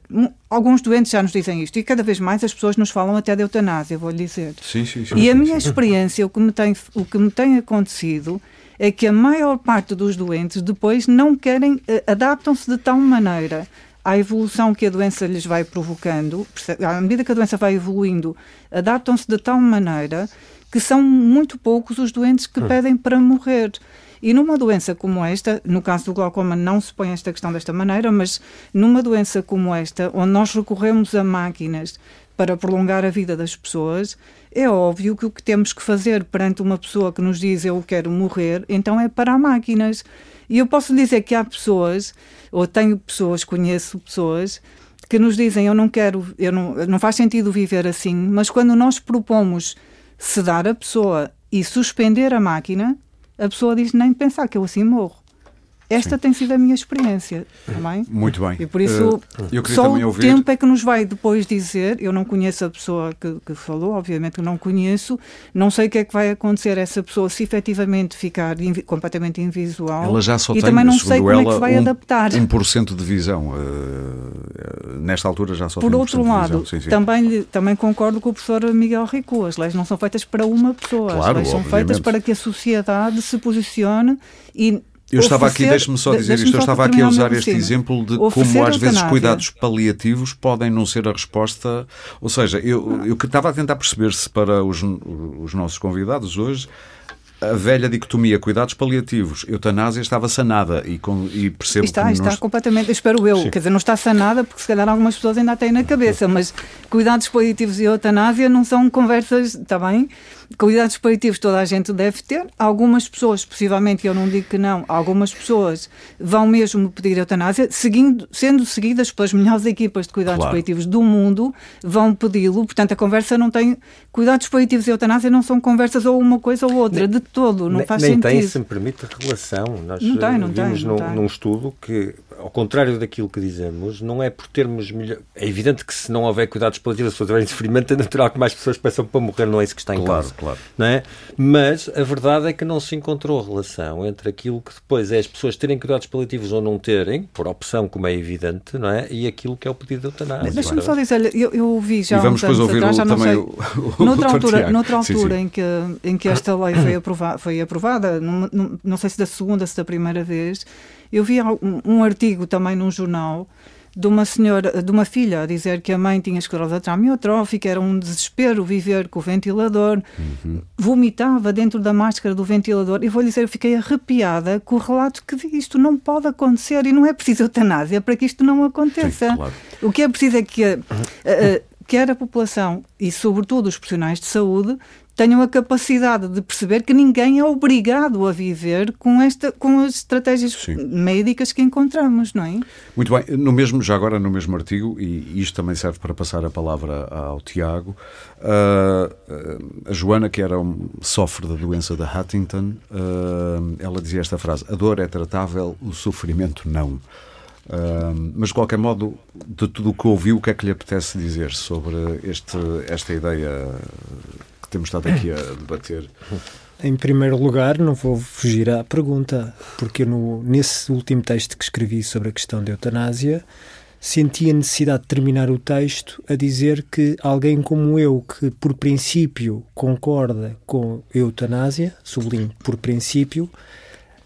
Alguns doentes já nos dizem isto e cada vez mais as pessoas nos falam até de eutanásia, vou-lhe dizer. Sim, sim, sim. E a minha experiência, o que, me tem, o que me tem acontecido é que a maior parte dos doentes depois não querem, eh, adaptam-se de tal maneira à evolução que a doença lhes vai provocando, à medida que a doença vai evoluindo, adaptam-se de tal maneira que são muito poucos os doentes que hum. pedem para morrer. E numa doença como esta, no caso do glaucoma não se põe esta questão desta maneira, mas numa doença como esta, onde nós recorremos a máquinas para prolongar a vida das pessoas, é óbvio que o que temos que fazer perante uma pessoa que nos diz eu quero morrer, então é para máquinas. E eu posso dizer que há pessoas, ou tenho pessoas, conheço pessoas, que nos dizem eu não quero, eu não, não faz sentido viver assim, mas quando nós propomos sedar a pessoa e suspender a máquina, a pessoa diz nem pensar que eu assim morro. Esta Sim. tem sido a minha experiência também. Muito bem. E por isso, uh, só o ouvir... tempo é que nos vai depois dizer. Eu não conheço a pessoa que, que, falou, obviamente que não conheço. Não sei o que é que vai acontecer essa pessoa se efetivamente ficar invi completamente invisual. Ela já só e tem, também não sei como ela, é que se vai um, adaptar. 1% de visão. Uh, nesta altura já só por tem outro lado, sim, sim. Também, também concordo com o professor Miguel Rico. As leis não são feitas para uma pessoa. Claro, As leis são obviamente. feitas para que a sociedade se posicione e eu estava aqui, deixe-me só dizer isto, eu estava aqui a usar este exemplo de como às vezes cuidados paliativos podem não ser a resposta. Ou seja, eu, eu estava a tentar perceber se para os, os nossos convidados hoje a velha dicotomia cuidados paliativos, eutanásia estava sanada e, com, e percebo está, que está completamente, espero eu, Sim. quer dizer, não está sanada porque se calhar algumas pessoas ainda têm na cabeça, mas cuidados paliativos e eutanásia não são conversas, está bem? Cuidados paliativos toda a gente deve ter. Algumas pessoas, possivelmente, eu não digo que não, algumas pessoas vão mesmo pedir eutanásia, seguindo, sendo seguidas pelas melhores equipas de cuidados claro. paliativos do mundo, vão pedi-lo. Portanto, a conversa não tem. Cuidados paliativos e eutanásia não são conversas ou uma coisa ou outra, nem, de todo. Não nem, faz nem sentido. Nem tem, se me permite, relação. Nós não tem, não vimos tem, não num, tem. num estudo que ao contrário daquilo que dizemos, não é por termos melhor. É evidente que se não houver cuidados paliativos, se houver sofrimento, é natural que mais pessoas peçam para morrer, não é isso que está em claro, causa. Claro. Não é? Mas a verdade é que não se encontrou relação entre aquilo que depois é as pessoas terem cuidados paliativos ou não terem, por opção, como é evidente, não é? E aquilo que é o pedido de eutanásia. Deixa-me só dizer, eu, eu ouvi já e vamos depois ouvir atrás, já não também sei, o, o noutra altura, noutra sim, altura sim. Em, que, em que esta lei foi, aprova, foi aprovada, não, não, não sei se da segunda, se da primeira vez, eu vi um, um, artigo também num jornal de uma senhora, de uma filha a dizer que a mãe tinha esclerose amiotrófica, era um desespero viver com o ventilador, uhum. vomitava dentro da máscara do ventilador. E vou lhe dizer, eu fiquei arrepiada com o relato que isto não pode acontecer e não é preciso eutanásia para que isto não aconteça. Sim, claro. O que é preciso é que a, a, quer a população e, sobretudo, os profissionais de saúde tenham a capacidade de perceber que ninguém é obrigado a viver com, esta, com as estratégias Sim. médicas que encontramos, não é? Muito bem. No mesmo, já agora no mesmo artigo, e isto também serve para passar a palavra ao Tiago, uh, a Joana, que era um, sofre da doença da Huntington, uh, ela dizia esta frase, a dor é tratável, o sofrimento não. Uh, mas de qualquer modo, de tudo o que ouviu, o que é que lhe apetece dizer sobre este, esta ideia que temos estado aqui a debater? Em primeiro lugar, não vou fugir à pergunta, porque no, nesse último texto que escrevi sobre a questão da eutanásia, senti a necessidade de terminar o texto a dizer que alguém como eu, que por princípio concorda com a eutanásia, sublinho por princípio,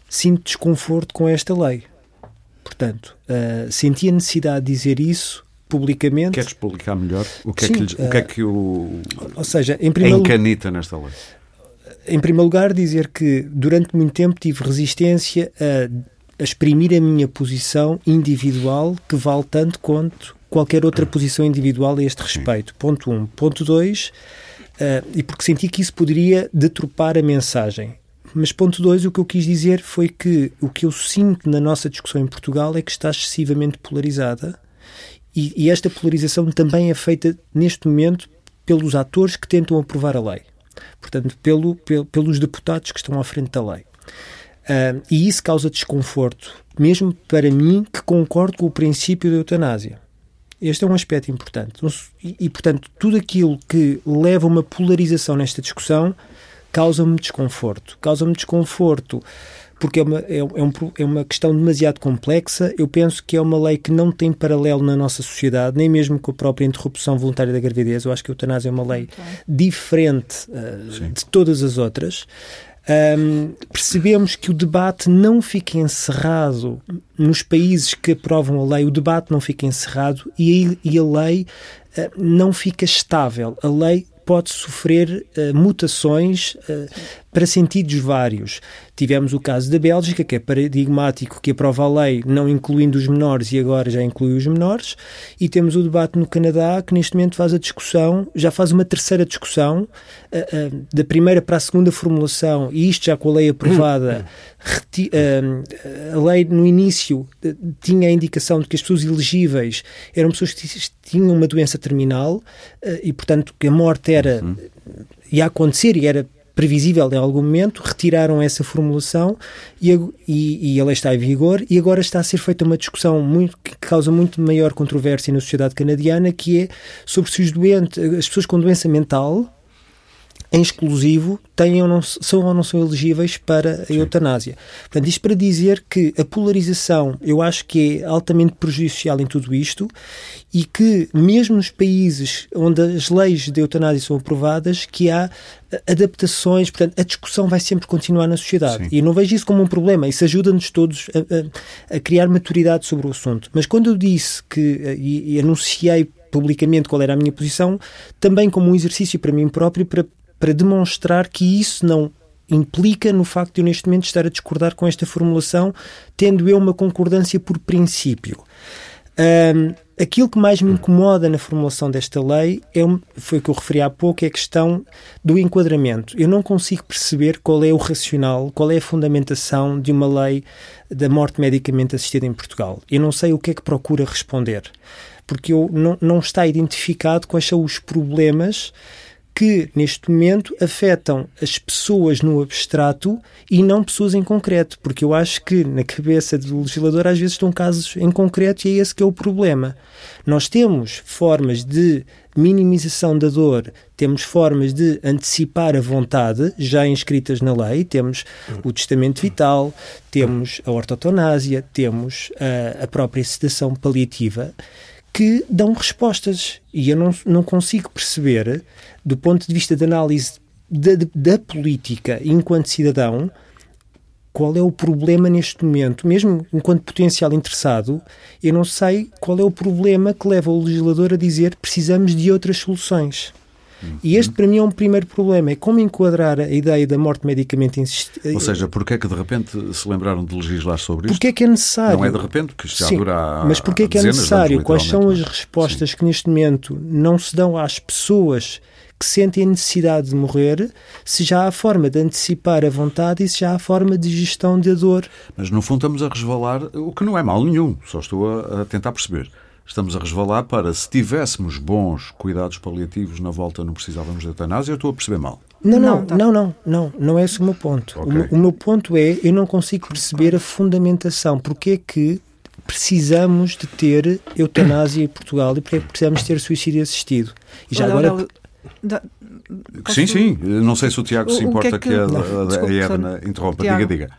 sinto desconforto com esta lei. Portanto, uh, senti a necessidade de dizer isso publicamente. Quer explicar melhor o que, Sim, é, que lhe, o, que é que o. Ou seja, em primeiro encanita nesta lei? Em primeiro lugar, dizer que durante muito tempo tive resistência a, a exprimir a minha posição individual, que vale tanto quanto qualquer outra posição individual a este respeito. Sim. Ponto 1. Um. Ponto 2. Uh, e porque senti que isso poderia deturpar a mensagem. Mas ponto 2, o que eu quis dizer foi que o que eu sinto na nossa discussão em Portugal é que está excessivamente polarizada e, e, esta polarização também é feita neste momento pelos atores que tentam aprovar a lei. Portanto, pelo, pelo pelos deputados que estão à frente da lei. Uh, e isso causa desconforto, mesmo para mim que concordo com o princípio da eutanásia. Este é um aspecto importante. E, e portanto, tudo aquilo que leva a uma polarização nesta discussão causa-me desconforto. Causa-me desconforto porque é uma, é, é, um, é uma questão demasiado complexa. Eu penso que é uma lei que não tem paralelo na nossa sociedade, nem mesmo com a própria interrupção voluntária da gravidez. Eu acho que a eutanásia é uma lei okay. diferente uh, de todas as outras. Um, percebemos que o debate não fica encerrado nos países que aprovam a lei, o debate não fica encerrado e a, e a lei uh, não fica estável. A lei pode sofrer uh, mutações uh, para sentidos vários. Tivemos o caso da Bélgica, que é paradigmático, que aprova a lei não incluindo os menores e agora já inclui os menores, e temos o debate no Canadá, que neste momento faz a discussão, já faz uma terceira discussão, uh, uh, da primeira para a segunda formulação, e isto já com a lei aprovada, uh, a lei no início tinha a indicação de que as pessoas elegíveis eram pessoas que tinham uma doença terminal, e portanto que a morte era. Uhum. ia acontecer e era previsível em algum momento, retiraram essa formulação e, e, e, ela está em vigor e agora está a ser feita uma discussão muito, que causa muito maior controvérsia na sociedade canadiana, que é sobre se os doentes, as pessoas com doença mental em exclusivo têm ou não, são ou não são elegíveis para a eutanásia. Portanto, isto para dizer que a polarização eu acho que é altamente prejudicial em tudo isto e que mesmo nos países onde as leis de eutanásia são aprovadas, que há adaptações, portanto, a discussão vai sempre continuar na sociedade. Sim. E não vejo isso como um problema, isso ajuda-nos todos a, a, a, criar maturidade sobre o assunto. Mas quando eu disse que, e, e anunciei publicamente qual era a minha posição, também como um exercício para mim próprio, para para demonstrar que isso não implica no facto de eu neste momento estar a discordar com esta formulação, tendo eu uma concordância por princípio. Um, aquilo que mais me incomoda na formulação desta lei é, foi o que eu referi há pouco, é a questão do enquadramento. Eu não consigo perceber qual é o racional, qual é a fundamentação de uma lei da morte medicamente assistida em Portugal. Eu não sei o que é que procura responder, porque eu, não, não está identificado quais são os problemas que, neste momento, afetam as pessoas no abstrato e não pessoas em concreto, porque eu acho que na cabeça do legislador às vezes estão casos em concreto e é esse que é o problema. Nós temos formas de minimização da dor, temos formas de antecipar a vontade já inscritas na lei, temos o testamento vital, temos a ortotonásia, temos a, a própria sedação paliativa, que dão respostas. E eu não, não consigo perceber, do ponto de vista de análise da, da política enquanto cidadão, qual é o problema neste momento, mesmo enquanto potencial interessado, eu não sei qual é o problema que leva o legislador a dizer precisamos de outras soluções. E este, para mim, é um primeiro problema. É como enquadrar a ideia da morte medicamente insistida. Ou seja, porquê é que de repente se lembraram de legislar sobre isto? Porquê é que é necessário? Não é de repente, porque isto já Sim, dura há Mas porquê é que é necessário? anos, Quais são as literalmente, respostas Sim. que neste momento não se dão às pessoas que sentem a necessidade de morrer, se já há forma de antecipar a vontade e se já há forma de gestão da dor? Mas no fundo estamos a resvalar, o que não é mal nenhum, só estou a, a tentar perceber. Estamos a resvalar para se tivéssemos bons cuidados paliativos na volta não precisávamos de eutanásia, eu estou a perceber mal. Não, não, Não, tá. não, não, não, não é esse o meu ponto. O Ok. meu- O, meu ponto é, eu não consigo perceber a fundamentação. Porque é que precisamos de ter eutanásia em Portugal e porque é que precisamos ter suicídio assistido? E já Olha, agora, da- Sim, sim, não sei se o Tiago O- se o que importa é que, que- a, Não, a, a desculpe, Edna interrompa. Tiago. Diga, diga.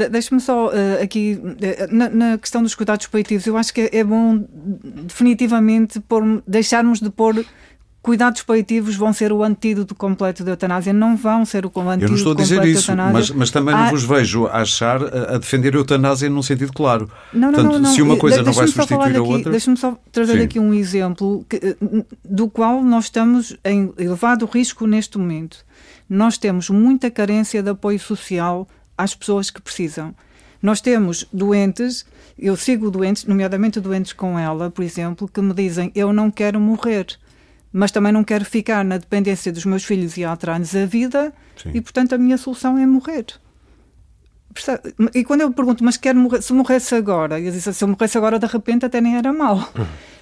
De- Deixe-me só eh, aqui, eh, na, na questão dos cuidados paliativos, eu acho que é, é bom definitivamente pôr, deixarmos de pôr cuidados paliativos vão ser o antídoto completo da eutanásia, não vão ser o antídoto Eu não estou a dizer completo isso, mas, mas também não Ah, vos vejo a achar a, a defender a eutanásia num sentido claro. Não, não, Portanto, não, não. se uma coisa De- não vai substituir a outra. Deixa-me só trazer Sim. aqui um exemplo que, eh, do qual nós estamos em elevado risco neste momento. Nós temos muita carência de apoio social às pessoas que precisam. Nós temos doentes, eu sigo doentes, nomeadamente doentes com ela, por exemplo, que me dizem: Eu não quero morrer, mas também não quero ficar na dependência dos meus filhos e atranos a vida, Sim. e portanto a minha solução é morrer. E quando eu pergunto, mas quero morrer, se morresse agora, eu disse, se eu morresse agora de repente até nem era mal.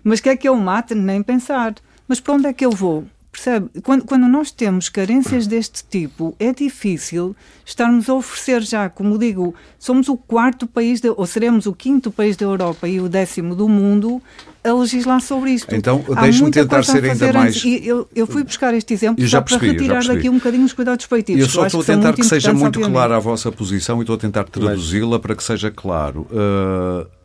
Mas quer que eu mate? Nem pensar. Mas para onde é que eu vou? Percebe? Quando, quando nós temos carências deste tipo, é difícil estarmos a oferecer já, como digo, somos o quarto país, de, ou seremos o quinto país da Europa e o décimo do mundo a legislar sobre isto. Então, Há deixe-me tentar ser ainda mais-. E eu, eu fui buscar este exemplo já percebi, para já retirar percebi. daqui um bocadinho os cuidados paliativos. Eu que só estou a que tentar muito que seja muito obviamente. clara a vossa posição e estou a tentar traduzi-la para que seja claro. Uh,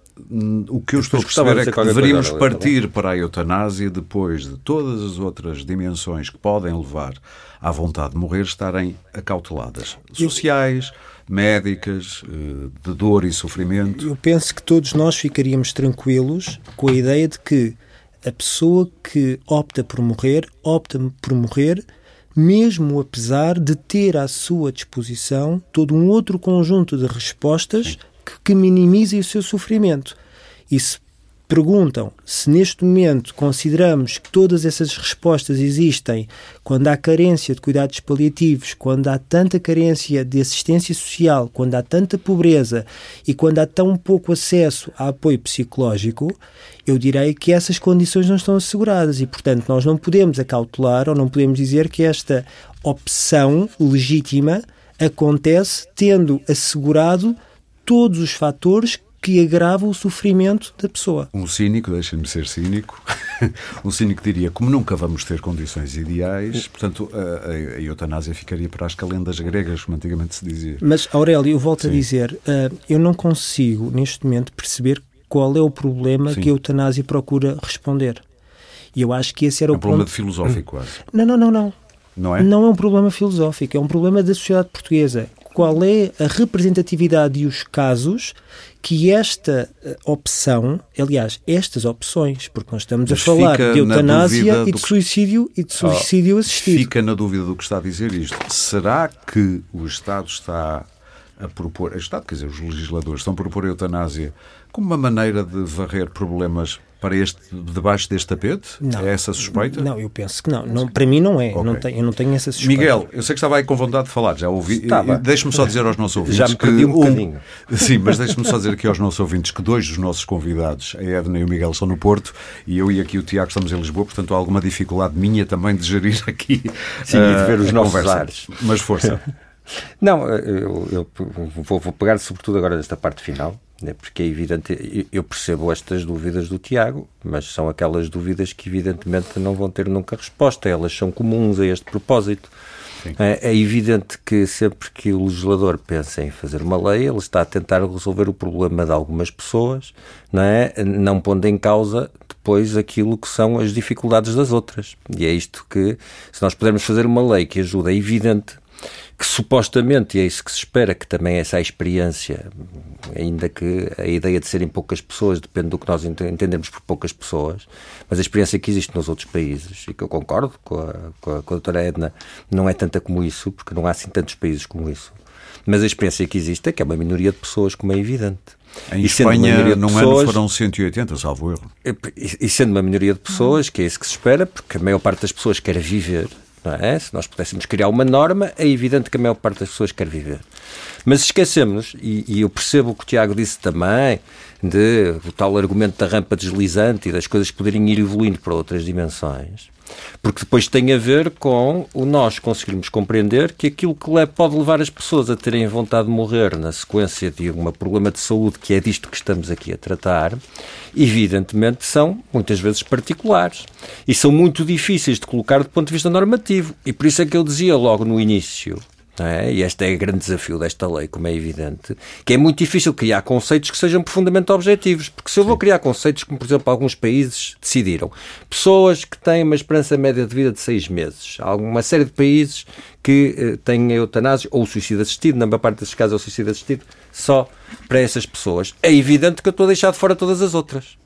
o que eu estou a perceber é dizer que deveríamos Aurélio, partir para a eutanásia depois de todas as outras dimensões que podem levar à vontade de morrer estarem acauteladas. Sociais, médicas, uh, de dor e sofrimento. eu penso que todos nós ficaríamos tranquilos com a ideia de que a pessoa que opta por morrer, opta por morrer mesmo apesar de ter à sua disposição todo um outro conjunto de respostas que, minimizem o seu sofrimento. E se perguntam se neste momento consideramos que todas essas respostas existem quando há carência de cuidados paliativos, quando há tanta carência de assistência social, quando há tanta pobreza e quando há tão pouco acesso a apoio psicológico, eu direi que essas condições não estão asseguradas e, portanto, nós não podemos acautelar ou não podemos dizer que esta opção legítima acontece tendo assegurado todos os fatores que agravam o sofrimento da pessoa. Um cínico, deixem-me ser cínico, um cínico diria, como nunca vamos ter condições ideais, portanto, a, a, a eutanásia ficaria para as calendas gregas, como antigamente se dizia. Mas, Aurélio, eu volto a Sim. dizer, uh, eu não consigo, neste momento, perceber qual é o problema Sim. que a eutanásia procura responder. E eu acho que esse era É o um problema ponto... de filosófico, quase. Não, não, não, não. Não é? Não é um problema filosófico, é um problema da sociedade portuguesa. Qual é a representatividade e os casos que esta eh, opção, aliás, estas opções, porque nós estamos Mas a falar de eutanásia e de que- suicídio e de suicídio assistido. Fica na dúvida do que está a dizer isto. Será que o Estado está a propor, o Estado, quer dizer, os legisladores estão a propor a eutanásia como uma maneira de varrer problemas para este, debaixo deste tapete? Não. É essa a suspeita? Não, eu penso que não. não para mim não é. Ok. Não tenho, eu não tenho essa suspeita. Miguel, eu sei que estava aí com vontade de falar, já ouvi. Estava. Deixe-me só dizer aos nossos ouvintes. Já me que perdi um bocadinho. Sim, mas deixe-me só dizer aqui aos nossos ouvintes que dois dos nossos convidados, a Edna e o Miguel, estão no Porto e eu e aqui o Tiago estamos em Lisboa, portanto há alguma dificuldade minha também de gerir aqui. Sim, e de eh, ver os nossos conversa. ares. Mas força. Não, eu, eu vou, vou pegar sobretudo agora nesta parte final, porque é evidente, eu- eu percebo estas dúvidas do Tiago, mas são aquelas dúvidas que evidentemente não vão ter nunca resposta, elas são comuns a este propósito. É, é evidente que sempre que o legislador pensa em fazer uma lei, ele está a tentar resolver o problema de algumas pessoas, não é? Não pondo em causa depois aquilo que são as dificuldades das outras. E é isto que, se nós pudermos fazer uma lei que ajuda, é evidente que supostamente, e é isso que se espera, que também essa a experiência, ainda que a ideia de serem poucas pessoas depende do que nós ente- entendemos por poucas pessoas, mas a experiência que existe nos outros países, e que eu concordo com a, com a, com a doutora Edna, não é tanta como isso, porque não há assim tantos países como isso. Mas a experiência que existe é que é uma minoria de pessoas, como é evidente. Em E sendo uma Espanha, minoria de num pessoas- ano foram 180, salvo erro. e e sendo uma minoria de pessoas, que é isso que se espera, porque a maior parte das pessoas quer viver, é? Se nós pudéssemos criar uma norma, é evidente que a maior parte das pessoas quer viver. Mas esquecemos, e, e eu percebo o que o Tiago disse também, de o tal argumento da rampa deslizante e das coisas poderem ir evoluindo para outras dimensões, porque depois tem a ver com o nós conseguirmos compreender que aquilo que pode levar as pessoas a terem vontade de morrer na sequência de um problema de saúde, que é disto que estamos aqui a tratar, evidentemente são muitas vezes particulares e são muito difíceis de colocar do ponto de vista normativo. E por isso é que eu dizia logo no início. É? E este é o grande desafio desta lei, como é evidente, que é muito difícil criar conceitos que sejam profundamente objetivos. Porque se eu vou criar conceitos como, por exemplo, alguns países decidiram, pessoas que têm uma esperança média de vida de seis meses, há uma série de países que eh, têm eutanásia ou suicídio assistido, na maior parte desses casos é o suicídio assistido, só para essas pessoas. É evidente que eu estou a deixar de fora todas as outras.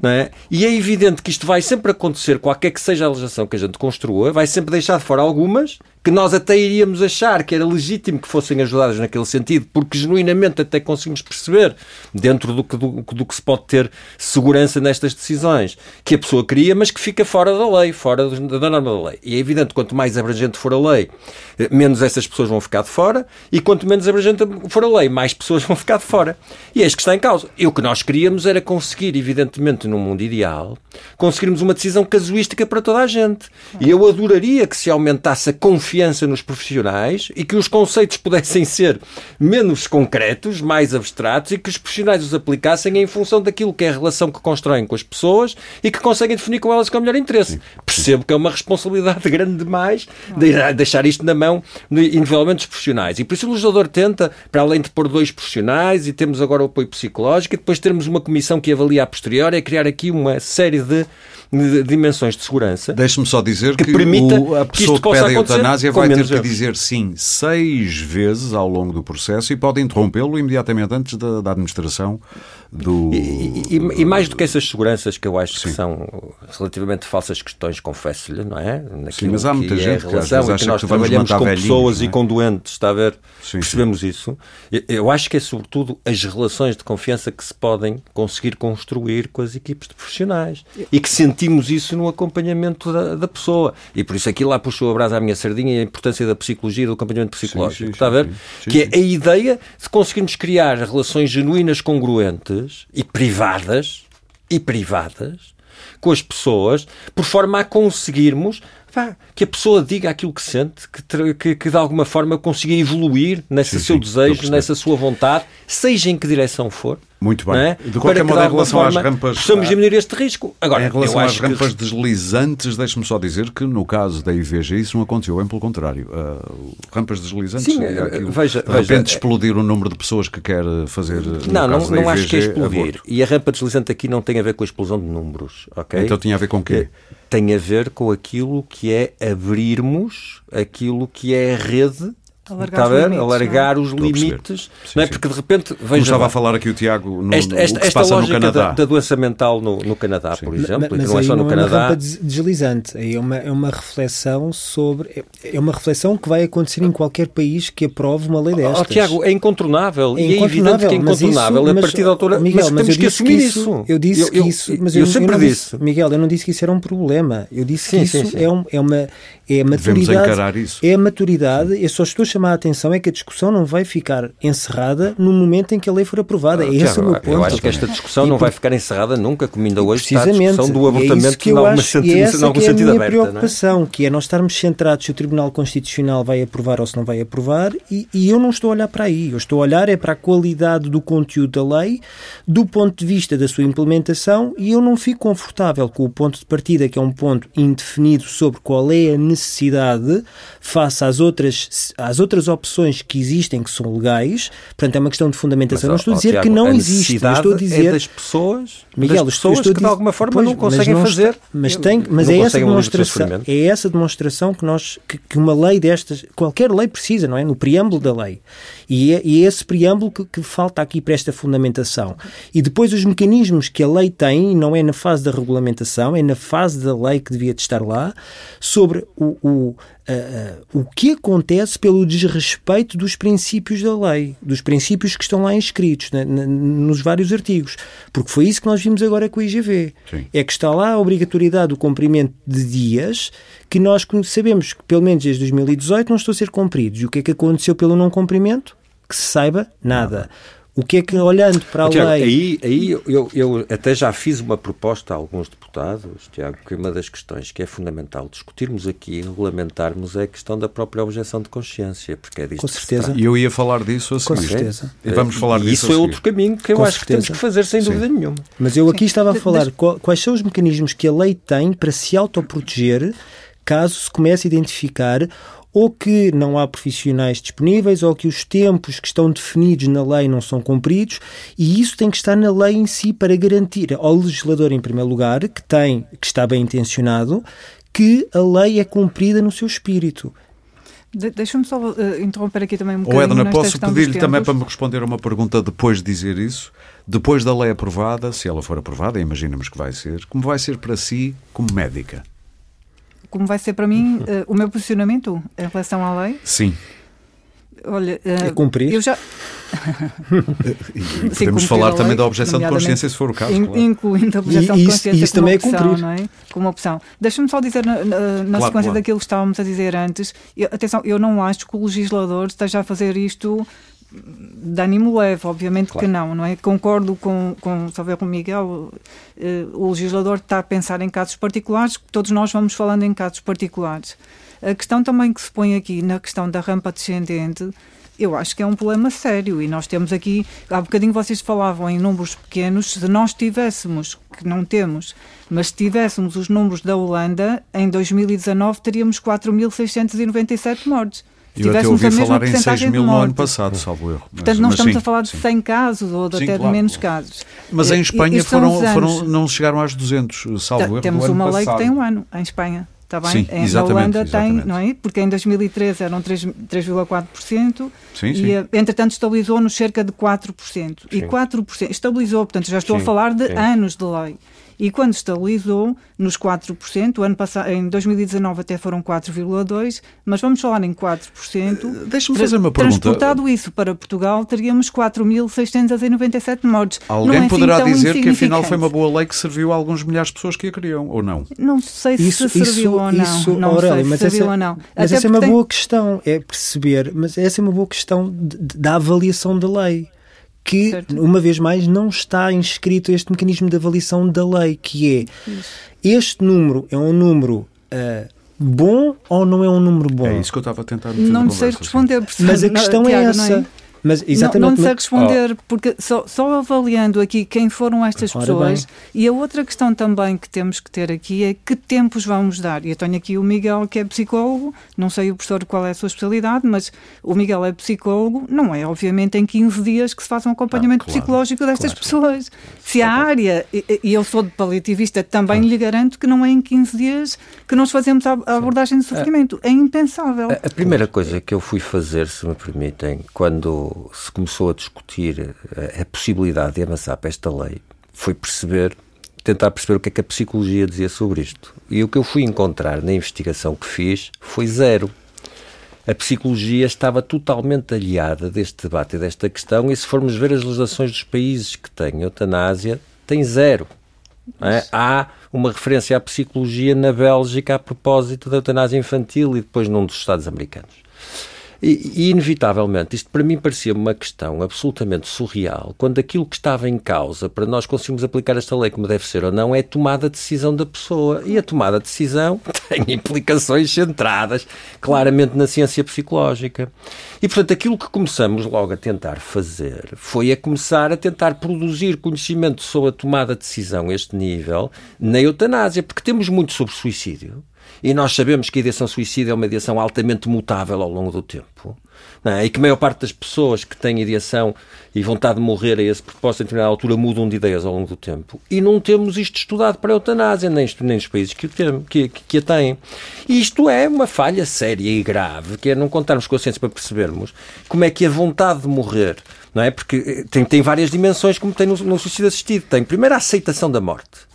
Não é? E é evidente que isto vai sempre acontecer, qualquer que seja a legislação que a gente construa, vai sempre deixar de fora algumas que nós até iríamos achar que era legítimo que fossem ajudadas naquele sentido, porque genuinamente até conseguimos perceber, dentro do que, do, do que se pode ter segurança nestas decisões, que a pessoa queria, mas que fica fora da lei, fora da norma da lei. E é evidente, quanto mais abrangente for a lei, eh, menos essas pessoas vão ficar de fora, e quanto menos abrangente for a lei, mais pessoas vão ficar de fora. E é isto que está em causa. E o que nós queríamos era conseguir, evidentemente, num mundo ideal, conseguirmos uma decisão casuística para toda a gente. E eu adoraria que se aumentasse a confiança nos profissionais e que os conceitos pudessem ser menos concretos, mais abstratos e que os profissionais os aplicassem em função daquilo que é a relação que constroem com as pessoas e que conseguem definir com elas com o melhor interesse. Percebo que é uma responsabilidade grande demais de deixar isto na mão, individualmente, dos profissionais. E por isso o legislador tenta, para além de pôr dois profissionais e temos agora o apoio psicológico e depois termos uma comissão que avalia a posteriori, é criar aqui uma série de, de dimensões de segurança. Deixe-me só dizer que, Que permita o- a que pessoa que possa pede a eutanásia vai ter que erros. dizer sim seis vezes ao longo do processo e pode interrompê-lo imediatamente antes da, da administração do. E, e- e mais do que essas seguranças que eu acho que são relativamente falsas questões, confesso-lhe, não é? Naquilo mas há muita que é gente a que às relação e acha que nós que trabalhamos com velhinhos, pessoas é? e com doentes, está a ver? Sim, Percebemos isso. Eu- acho que é sobretudo as relações de confiança que se podem conseguir construir com as equipes de profissionais e que sentimos isso no acompanhamento da, da pessoa. E por isso aqui lá puxou a brasa à minha sardinha e a importância da psicologia e do acompanhamento psicológico. sim, está a sim, ver? sim. Sim, que sim. é a ideia de conseguirmos criar relações genuínas, congruentes e privadas e privadas com as pessoas, por forma a conseguirmos vá, que a pessoa diga aquilo que sente, que, que, que de alguma forma consiga evoluir nesse Sim, seu sim, desejo, nessa sua vontade, seja em que direção for. Muito bem. é? De qualquer modo, em relação às rampas- Possamos diminuir este risco. Agora, em relação às rampas que... deslizantes, deixe-me só dizer que no caso da IVG isso não aconteceu, bem pelo contrário. Ah, rampas deslizantes, Sim, é eh, aquilo, veja- de repente veja, explodir o número de pessoas que quer fazer. Não, não, não acho que é IVG, explodir. aborto. E a rampa deslizante aqui não tem a ver com a explosão de números, ok? Então tinha a ver com o quê? Tem a ver com aquilo que é abrirmos aquilo que é a rede Alargar está a os ver? limites, Alargar não os Estou a limites, Sim, não é? sim. Porque de repente, veja estava lá, a falar aqui o Tiago no, esta, no- esta, o que se esta lógica Canadá. da, da doença mental no, no Canadá, por exemplo, e que não é mas só no aí Canadá. é uma rampa des- deslizante, aí é uma, é uma reflexão sobre. É, é uma reflexão que vai acontecer em qualquer país que aprove uma lei destas. Oh, Tiago, é incontornável. É e é evidente que é mas incontornável. isso- a mas, partir da altura. Miguel, mas mas temos eu que disse assumir isso. isso. Eu disse que isso. Mas eu, eu, sempre não disse. disse. Miguel, eu não disse que isso era um problema. Eu disse Sim, que sim, isso sim. É, é uma. É a maturidade. É a maturidade. Eu só estou a chamar a atenção é que a discussão não vai ficar encerrada no momento em que a lei for aprovada. É esse o meu ponto. eu acho que esta discussão E não por- vai ficar encerrada nunca, como ainda hoje está a discussão do E é abortamento que eu acho, sentido, e essa que é a minha aberta. É? preocupação, que é nós estarmos centrados se o Tribunal Constitucional vai aprovar ou se não vai aprovar, e, e eu não estou a olhar para aí. Eu estou a olhar é para a qualidade do conteúdo da lei, do ponto de vista da sua implementação, e eu não fico confortável com o ponto de partida, que é um ponto indefinido sobre qual é a necessidade face às outras, às outras opções que existem que são legais. Portanto, é uma questão de fundamentação. não estou a ó, dizer Tiago, que não a existe. Necessidade estou a dizer é das pessoas, Miguel, das pessoas estou a que de alguma forma Pois, não mas conseguem não fazer. mas tem, mas é essa demonstração, é essa demonstração que nós que, que uma lei destas, qualquer lei precisa, não é? No preâmbulo da lei. E é, e é esse preâmbulo que, que falta aqui para esta fundamentação. E depois os mecanismos que a lei tem, não é na fase da regulamentação, é na fase da lei que devia de estar lá, sobre o, o, a- a- o que acontece pelo desrespeito dos princípios da lei, dos princípios que estão lá inscritos na- nos vários artigos. Porque foi isso que nós vimos agora com o IGV. Sim. É que está lá a obrigatoriedade do cumprimento de dias que nós sabemos que, pelo menos desde 2018, não estão a ser cumpridos. E o que é que aconteceu pelo não cumprimento? Que se saiba, nada. O que é que, olhando para a Tiago, lei. aí, aí eu, eu até já fiz uma proposta a alguns deputados, Tiago, que uma das questões que é fundamental discutirmos aqui e regulamentarmos é a questão da própria objeção de consciência, porque é disto Com que se certeza. E eu ia falar disso a Com seguir. certeza. E vamos falar e disso isso a é outro caminho que eu Com acho que temos certeza. que fazer sem dúvida nenhuma. Mas eu aqui estava a falar quais são os mecanismos que a lei tem para se autoproteger caso se comece a identificar ou que não há profissionais disponíveis ou que os tempos que estão definidos na lei não são cumpridos e isso tem que estar na lei em si para garantir ao legislador em primeiro lugar que tem que está bem intencionado que a lei é cumprida no seu espírito. De- Deixa-me só eh, interromper aqui também um Ou bocadinho Edna, nesta posso pedir-lhe também para me responder a uma pergunta depois de dizer isso? Depois da lei aprovada, se ela for aprovada, imaginamos que vai ser, como vai ser para si como médica? Como vai ser para mim eh, o meu posicionamento em relação à lei? Sim. Olha, eh, É cumprir? eu já E Sim, podemos cumprir falar também lei, da objeção de consciência, se for o caso. in- claro. incluindo a objeção E de isso- consciência isso como também é opção, cumprir. não é? Como opção. Deixa-me só dizer na, na- na Claro, sequência claro. daquilo que estávamos a dizer antes. eu- atenção, eu não acho que o legislador esteja a fazer isto de ânimo leve, obviamente Claro. que não, não é? Concordo com, com, ver com o Miguel, eh, o legislador está a pensar em casos particulares, todos nós vamos falando em casos particulares. A questão também que se põe aqui na questão da rampa descendente, eu acho que é um problema sério e nós temos aqui, há bocadinho vocês falavam em números pequenos, se nós tivéssemos, que não temos, mas se tivéssemos os números da Holanda, em 2019 teríamos 4.697 mortes. Eu até ouvi falar em 6 percentagem de mil no ano passado, salvo erro. Portanto, Mas- não mas estamos sim, a falar de sim. 100 casos ou de Sim, até claro, de menos claro. casos. Mas em Espanha foram, foram, não chegaram às 200, salvo erro. Temos no ano uma lei passado. que tem um ano em Espanha. Está bem? Sim, Em- exatamente, na Holanda exatamente. tem, não é? Porque em 2013 eram 3 3,4% Sim, sim. e, eh, entretanto, estabilizou nos cerca de 4%. E Sim. 4%, estabilizou, portanto, já estou a falar de sim. anos de lei. E quando estabilizou nos 4%, o ano passado, em 2019 até foram 4,2%, mas vamos falar em 4%. Deixa-me Tra- fazer uma pergunta. Transportado isso para Portugal, teríamos 4.697 mortes. Alguém não é assim poderá dizer que afinal foi uma boa lei que serviu a alguns milhares de pessoas que a queriam, ou não? Não sei se Isso, serviu isso, ou não. isso, não Aurélio, sei se mas serviu essa, ou não. mas Até essa é uma tem- boa questão, é perceber, mas essa é uma boa questão de- de- da avaliação da lei. Que, Certo. uma vez mais, não está inscrito este mecanismo de avaliação da lei, que é este número é um número ah, bom ou não é um número bom? É isso que eu estava a tentar Não sei responder. porque Mas a não- questão é Tiago, não essa. Mas exatamente não, não sei responder, oh. porque só, só, avaliando aqui quem foram estas Ora pessoas. Bem. E a outra questão também que temos que ter aqui é que tempos vamos dar. E eu tenho aqui o Miguel, que é psicólogo, não sei o professor qual é a sua especialidade, mas o Miguel é psicólogo, não é obviamente em 15 dias que se faz um acompanhamento ah, claro, psicológico destas claro. pessoas. Se a área, e, e eu sou de paliativista, também ah. lhe garanto que não é em 15 dias que nós fazemos a, a abordagem do sofrimento. É impensável. A, a primeira coisa que eu fui fazer, se me permitem, quando se começou a discutir a, eh, a possibilidade de avançar para esta lei, foi perceber, tentar perceber o que é que a psicologia dizia sobre isto. E o que eu fui encontrar na investigação que fiz foi zero. A psicologia estava totalmente aliada deste debate e desta questão, e se formos ver as legislações dos países que têm eutanásia, tem zero. É? Há uma referência à psicologia na Bélgica a propósito da eutanásia infantil e depois num dos Estados americanos. E, e, inevitavelmente, isto para mim parecia uma questão absolutamente surreal, quando aquilo que estava em causa para nós conseguirmos aplicar esta lei como deve ser ou não é tomada de decisão da pessoa. E a tomada de decisão tem implicações centradas claramente na ciência psicológica. E, portanto, aquilo que começamos logo a tentar fazer foi a começar a tentar produzir conhecimento sobre a tomada de decisão a este nível na eutanásia, porque temos muito sobre suicídio e nós sabemos que a ideação suicida é uma ideação altamente mutável ao longo do tempo. É? E que a maior parte das pessoas que têm ideação e vontade de morrer a esse propósito, em determinada altura, mudam de ideias ao longo do tempo. E não temos isto estudado para a eutanásia, nem, nem nos países que, tem, que, que, a têm. E isto é uma falha séria e grave, que é não contarmos com a ciência para percebermos como é que a vontade de morrer, não é? Porque eh, tem, tem várias dimensões, como tem no, no suicídio assistido. Tem, primeiro, a aceitação da morte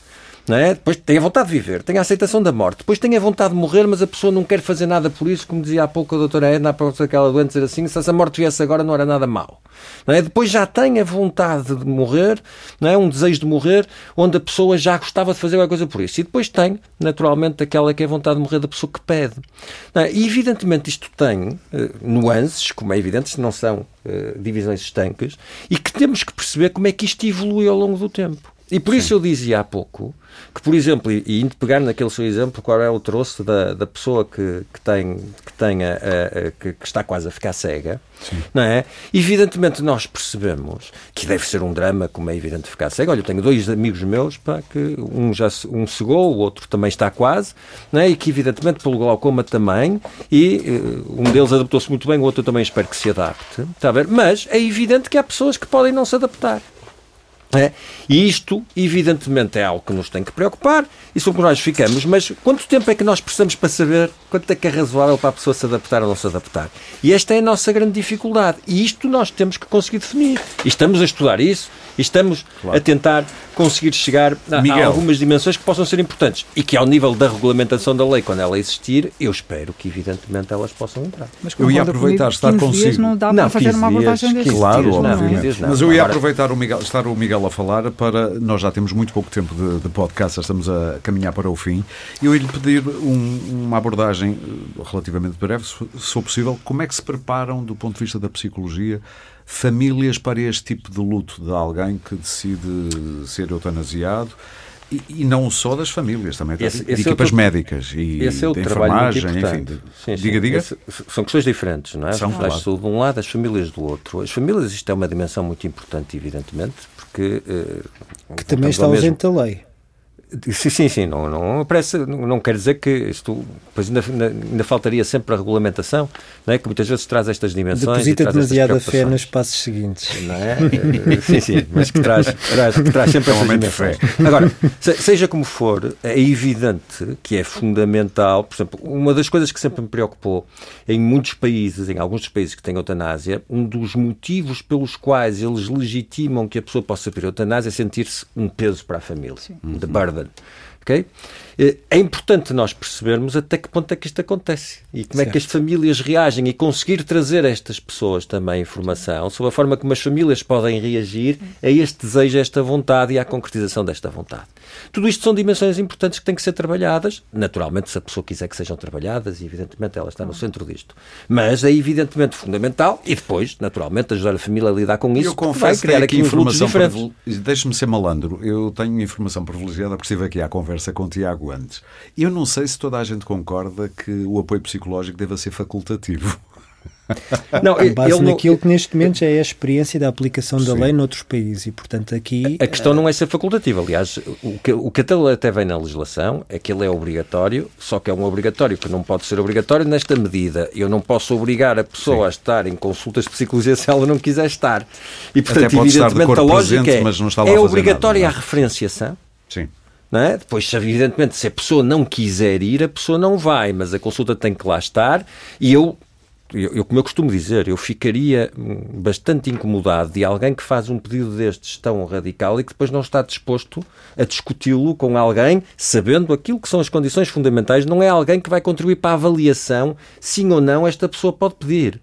não é? Depois tem a vontade de viver, tem a aceitação da morte, depois tem a vontade de morrer, mas a pessoa não quer fazer nada por isso, como dizia há pouco a doutora Edna, após aquela doente dizer assim, se essa morte viesse agora não era nada mau. Não é? Depois já tem a vontade de morrer, não é? um desejo de morrer, onde a pessoa já gostava de fazer alguma coisa por isso. E depois tem, naturalmente, aquela que é a vontade de morrer da pessoa que pede. É? E evidentemente isto tem uh, nuances, como é evidente, não são uh, divisões estanques, e que temos que perceber como é que isto evolui ao longo do tempo. E por Sim. isso eu dizia há pouco que, por exemplo, e, e indo pegar naquele seu exemplo, qual é o troço da, da pessoa que, que tem, que, tem a, a, a, que, que, está quase a ficar cega, Sim. não é? Evidentemente nós percebemos que deve ser um drama, como é evidente ficar cega. Olha, eu tenho dois amigos meus, pá, que um já um cegou, o outro também está quase, não é? E que evidentemente pelo glaucoma também, e uh, um deles adaptou-se muito bem, o outro também espero que se adapte, está a ver? Mas é evidente que há pessoas que podem não se adaptar. É? E isto, evidentemente, é algo que nos tem que preocupar e sobre nós ficamos. Mas quanto tempo é que nós precisamos para saber quanto é que é razoável para a pessoa se adaptar ou não se adaptar? E esta é a nossa grande dificuldade. E isto nós temos que conseguir definir. E estamos a estudar isso e estamos claro. a tentar conseguir chegar a, a, algumas dimensões que possam ser importantes e que ao nível da regulamentação da lei, quando ela existir, eu espero que evidentemente elas possam entrar. Mas eu ia aproveitar estar consigo. não dá para fazer uma abordagem deste Claro, dias, obviamente. Não, Mas eu ia Agora, aproveitar o Miguel, estar o Miguel a falar para nós já temos muito pouco tempo de, de podcast, estamos a caminhar para o fim. Eu ia lhe pedir um, uma abordagem eh, relativamente breve, se for possível, como é que se preparam do ponto de vista da psicologia famílias para este tipo de luto de alguém que decide ser eutanasiado e, e não só das famílias, também esse, de, esse é equipas é médicas e esse é o de enfermagem, enfim. De, sim, diga, diga. Esse, são questões diferentes, não é? São, claro. saúde de um lado, as famílias do outro. As famílias, isto é uma dimensão muito importante, evidentemente, porque... Uh, que também está ausente da lei. Sim, sim, sim. Não, não, parece, não, não quer dizer que isto. Pois ainda, ainda faltaria sempre a regulamentação, não é? que muitas vezes traz estas dimensões. Deposita demasiada fé nos passos seguintes. Não é? sim, sim, mas que traz, traz, que traz sempre um de fé. Agora, seja como for, é evidente que é fundamental. Por exemplo, uma das coisas que sempre me preocupou em muitos países, em alguns dos países que têm eutanásia, um dos motivos pelos quais eles legitimam que a pessoa possa ter eutanásia é sentir-se um peso para a família, sim. de burden. Okay? Eh, é importante nós percebermos até que ponto é que isto acontece e como certo. é que as famílias reagem e conseguir trazer a estas pessoas também informação sobre a forma como as famílias podem reagir a este desejo, a esta vontade e à concretização desta vontade. Tudo isto são dimensões importantes que têm que ser trabalhadas. Naturalmente, se a pessoa quiser que sejam trabalhadas, evidentemente ela está no centro disto. Mas é evidentemente fundamental e depois, naturalmente, ajudar a família a lidar com isso. Eu confesso que criar aqui informação Deixe-me ser malandro. Eu tenho informação privilegiada porque estive aqui à conversa com o Tiago antes. Eu não sei se toda a gente concorda que o apoio psicológico deva ser facultativo. Não, Com base ele naquilo não... que neste momento já é a experiência da aplicação da Sim. lei noutros países e, portanto, aqui... A questão não é ser facultativo. Aliás, o que, o que até vem na legislação é que ele é obrigatório, só que é um obrigatório que não pode ser obrigatório nesta medida. Eu não posso obrigar a pessoa Sim. a estar em consultas de psicologia se ela não quiser estar. E, portanto, evidentemente, a lógica presente, é, é obrigatória nada, a referenciação. Sim. É? Depois, evidentemente, se a pessoa não quiser ir, a pessoa não vai, mas a consulta tem que lá estar e eu eu, como eu costumo dizer, eu ficaria hum, bastante incomodado de alguém que faz um pedido destes tão radical e que depois não está disposto a discuti-lo com alguém, sabendo aquilo que são as condições fundamentais, não é alguém que vai contribuir para a avaliação, sim ou não, esta pessoa pode pedir.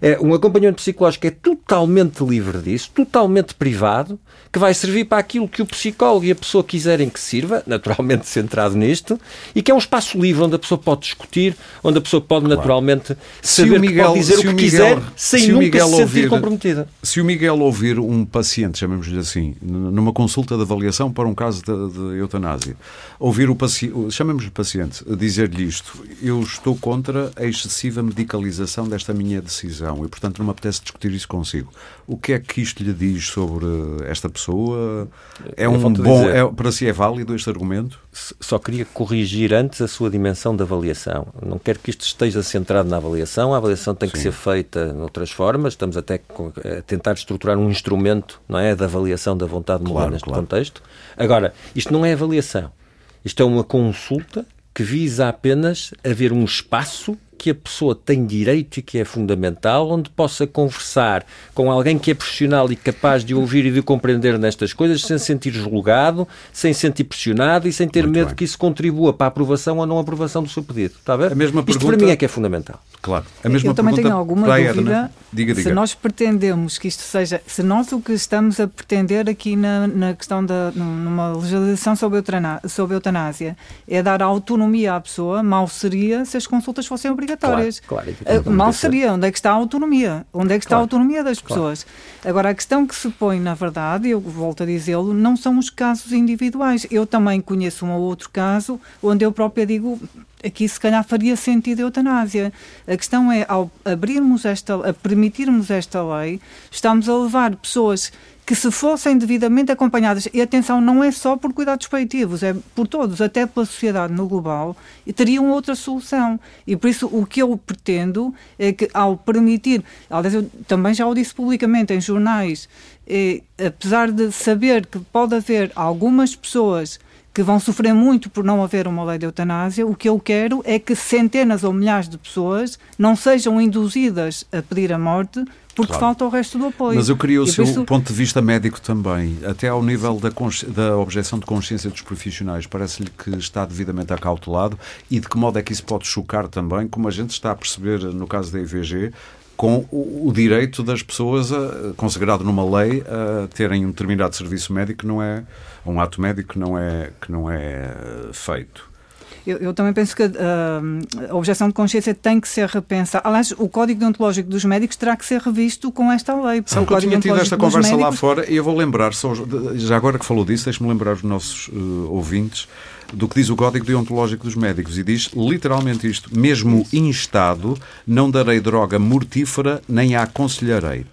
É, um acompanhamento psicológico é totalmente livre disso, totalmente privado, que vai servir para aquilo que o psicólogo e a pessoa quiserem que sirva, naturalmente centrado nisto, e que é um espaço livre onde a pessoa pode discutir, onde a pessoa pode claro. naturalmente saber Miguel, que pode dizer o que Miguel, quiser sem se nunca se sentir ouvir, comprometida. Se o Miguel ouvir um paciente, chamemos-lhe assim, numa consulta de avaliação para um caso de, de eutanásia, ouvir o paciente, chamemos-lhe paciente, dizer-lhe isto, eu estou contra a excessiva medicalização desta minha decisão e, portanto, não me apetece discutir isso consigo. O que é que isto lhe diz sobre esta pessoa? É um bom. Dizer, é, para si é válido este argumento? Só queria corrigir antes a sua dimensão de avaliação. Não quero que isto esteja centrado na avaliação. A avaliação tem Sim. que ser feita de outras formas. Estamos até a tentar estruturar um instrumento não é, de avaliação da vontade moral claro, neste claro. contexto. Agora, isto não é avaliação. Isto é uma consulta que visa apenas haver um espaço que a pessoa tem direito e que é fundamental, onde possa conversar com alguém que é profissional e capaz de ouvir e de compreender nestas coisas, sem sentir julgado, sem sentir pressionado e sem ter Muito medo bem. que isso contribua para a aprovação ou não aprovação do seu pedido. Está a ver? A mesma Isto pergunta... para mim é que é fundamental. Claro. A mesma Eu também tenho alguma dúvida diga, diga. se nós pretendemos que isto seja, se nós o que estamos a pretender aqui na, na questão da numa legislação sobre, eutana, sobre eutanásia é dar autonomia à pessoa, mal seria se as consultas fossem obrigatórias. Claro, claro, uh, mal seria. Onde é que está a autonomia? Onde é que está claro, a autonomia das pessoas? Agora, a questão que se põe, na verdade, eu volto a dizê-lo, não são os casos individuais. Eu também conheço um ou outro caso onde eu própria digo aqui se calhar faria sentido a eutanásia. A questão é, ao abrirmos esta, a permitirmos esta lei, estamos a levar pessoas que se fossem devidamente acompanhadas, e atenção, não é só por cuidados paliativos, é por todos, até pela sociedade no global, teriam outra solução. E por isso o que eu pretendo é que ao permitir, aliás, eu também já o disse publicamente em jornais, é, apesar de saber que pode haver algumas pessoas que vão sofrer muito por não haver uma lei de eutanásia, o que eu quero é que centenas ou milhares de pessoas não sejam induzidas a pedir a morte porque claro. falta o resto do apoio. Mas eu queria o e seu isso... ponto de vista médico também, até ao nível da, da objeção de consciência dos profissionais. Parece-lhe que está devidamente acautelado e de que modo é que isso pode chocar também, como a gente está a perceber no caso da IVG, com o, o direito das pessoas, a, consagrado numa lei, a terem um determinado serviço médico que não é um ato médico que não é, que não é eh, feito. Eu, eu, também penso que uh, a objeção de consciência tem que ser repensada. Aliás, o Código Deontológico dos Médicos terá que ser revisto com esta lei. Sabe que eu tinha tido esta conversa médicos... lá fora e eu vou lembrar, só, já agora que falou disso, deixe-me lembrar os nossos uh, ouvintes do que diz o Código Deontológico dos Médicos e diz literalmente isto: mesmo instado, não darei droga mortífera nem a aconselharei.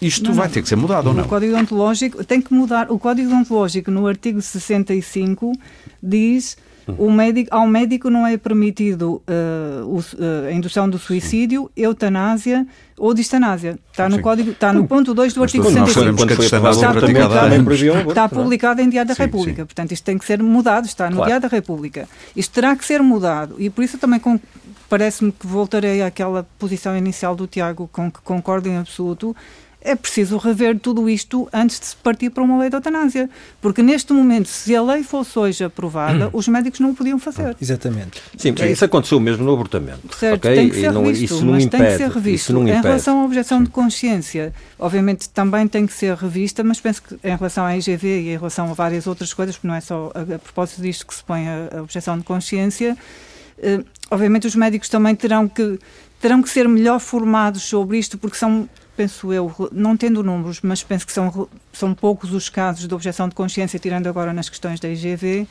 Isto não, vai ter que ser mudado ou não? O Código Ontológico tem que mudar. O Código Ontológico, no artigo 65, diz o médico, ao médico não é permitido uh, o, uh, a indução do suicídio, eutanásia ou distanásia. Está no, código, está no ponto 2 do artigo 65. Está, publicado, está publicado em Diário da República. Sim. Portanto, isto tem que ser mudado, está no claro. Diário da República. Isto terá que ser mudado e por isso também parece-me que voltarei àquela posição inicial do Tiago com que concordo em absoluto é preciso rever tudo isto antes de se partir para uma lei de eutanásia. Porque neste momento, se a lei fosse hoje aprovada, os médicos não o podiam fazer. Exatamente. Sim, é isso aconteceu mesmo no abortamento. Certo, okay? tem que ser não, revisto, isso não mas impede, tem que ser revisto. Em relação à objeção Sim. de consciência, obviamente também tem que ser revista, mas penso que em relação à IGV e em relação a várias outras coisas, porque não é só a, a propósito disto que se põe a, a objeção de consciência, eh, obviamente os médicos também terão que terão que ser melhor formados sobre isto, porque são penso eu, não tendo números, mas penso que são, são poucos os casos de objeção de consciência, tirando agora nas questões da IGV,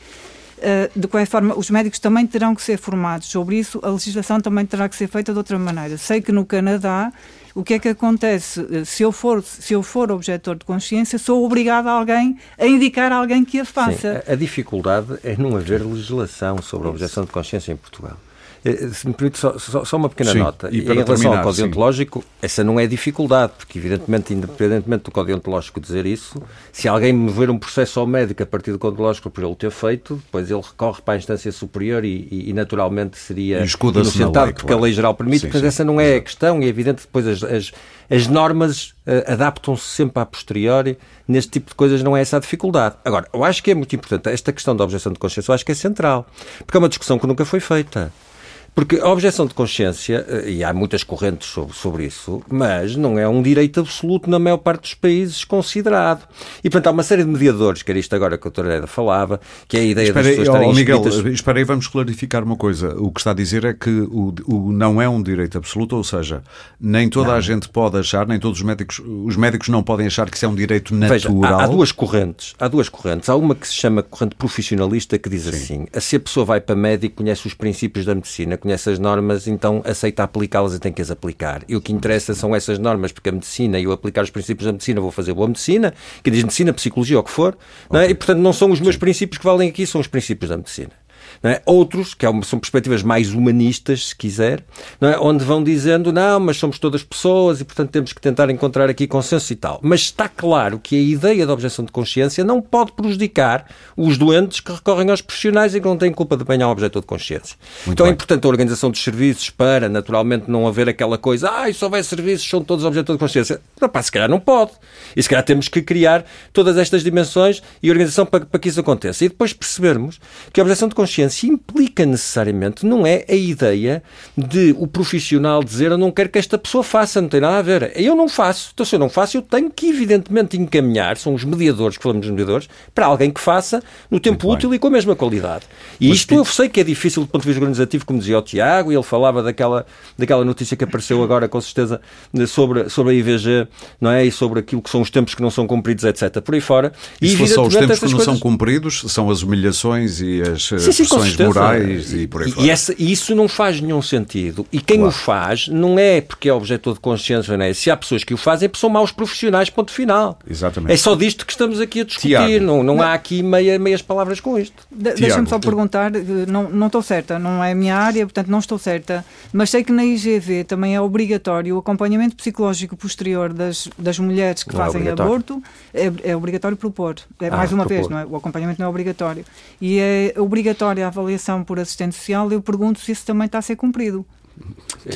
de qualquer forma, os médicos também terão que ser formados sobre isso, a legislação também terá que ser feita de outra maneira. Sei que no Canadá o que é que acontece? Se eu for, se eu for objetor de consciência, sou obrigado a alguém a indicar a alguém que a faça. Sim, a, a dificuldade é não haver legislação sobre a objeção de consciência em Portugal. Eh, se me permite só, só, só uma pequena sim, nota. E em relação terminar, ao Código Ontológico, essa não é dificuldade, porque, evidentemente, independentemente do Código Ontológico dizer isso, se alguém mover um processo ao médico a partir do Código Ontológico por ele ter feito, depois ele recorre para a instância superior e, e, e naturalmente seria inocentado, porque claro. a lei geral permite. Sim, sim, essa não é a questão, e é evidente que depois as, as, as normas uh, adaptam-se sempre a posteriori. Neste tipo de coisas não é essa a dificuldade. Agora, eu acho que é muito importante, esta questão da objeção de consciência, eu acho que é central, porque é uma discussão que nunca foi feita. Porque a objeção de consciência, eh, e há muitas correntes sobre, sobre isso, mas não é um direito absoluto na maior parte dos países considerado. E, portanto, há uma série de mediadores, que era isto agora que a doutora Eda falava, que é a ideia espera das pessoas estarem oh, Miguel, espera aí, vamos clarificar uma coisa. O que está a dizer é que o, o não é um direito absoluto, ou seja, nem toda não. a gente pode achar, nem todos os médicos, os médicos não podem achar que isso é um direito natural. Veja, há, há, duas correntes, há duas correntes. Há uma que se chama corrente profissionalista que diz Sim. assim, se a pessoa vai para médico, conhece os princípios da medicina, conhece as normas, então aceita aplicá-las e tem que as aplicar. E o que interessa são essas normas, porque a medicina e eu aplicar os princípios da medicina vou fazer boa medicina, que diz medicina, psicologia o que for, okay. é? e portanto não são os meus princípios que valem aqui, são os princípios da medicina. É? Outros, que é são perspectivas mais humanistas, se quiser, é? onde vão dizendo, não, mas somos todas pessoas e, portanto, temos que tentar encontrar aqui consenso e tal. Mas está claro que a ideia da objeção de consciência não pode prejudicar os doentes que recorrem aos profissionais e que não têm culpa de apanhar um objeto de consciência. Muito então bem. é importante a organização dos serviços para, naturalmente, não haver aquela coisa, ah, se houver serviços, são todos objetos de consciência. Não, pá, se calhar não pode. E se calhar temos que criar todas estas dimensões e organização para, para que isso aconteça. E depois percebermos que a objeção de consciência implica necessariamente, não é a ideia de o profissional dizer eu não quero que esta pessoa faça, não tem nada a ver. Eu não faço. Então, se eu não faço, eu tenho que, evidentemente, encaminhar, são os mediadores, que falamos dos mediadores, para alguém que faça no tempo Muito útil bem. e com a mesma qualidade. E Mas, isto eu sei que é difícil do ponto de vista organizativo, como dizia o Tiago, e ele falava daquela, daquela notícia que apareceu agora, com certeza, sobre, sobre a IVG, não é? E sobre aquilo que são os tempos que não são cumpridos, etc. Por aí fora. E, e se só os tempos que não coisas... são cumpridos, são as humilhações e as sim, sim, questões morais e por aí fora. E essa, isso não faz nenhum sentido. E quem claro. o faz não é porque é objeto de consciência, não é? Se há pessoas que o fazem, são maus profissionais, ponto final. Exatamente. É só disto que estamos aqui a discutir. Tiago. Não, não, não, há aqui meia, meias palavras com isto. De, Deixa-me só perguntar, eh, não, não estou certa, não é a minha área, portanto não estou certa, mas sei que na IGV também é obrigatório o acompanhamento psicológico posterior das, das mulheres que não é fazem é aborto. É, é obrigatório propor. É, ah, mais uma propor. vez, não é? o acompanhamento não é obrigatório. E é obrigatória a avaliação por assistente social, eu pergunto se isso também está a ser cumprido.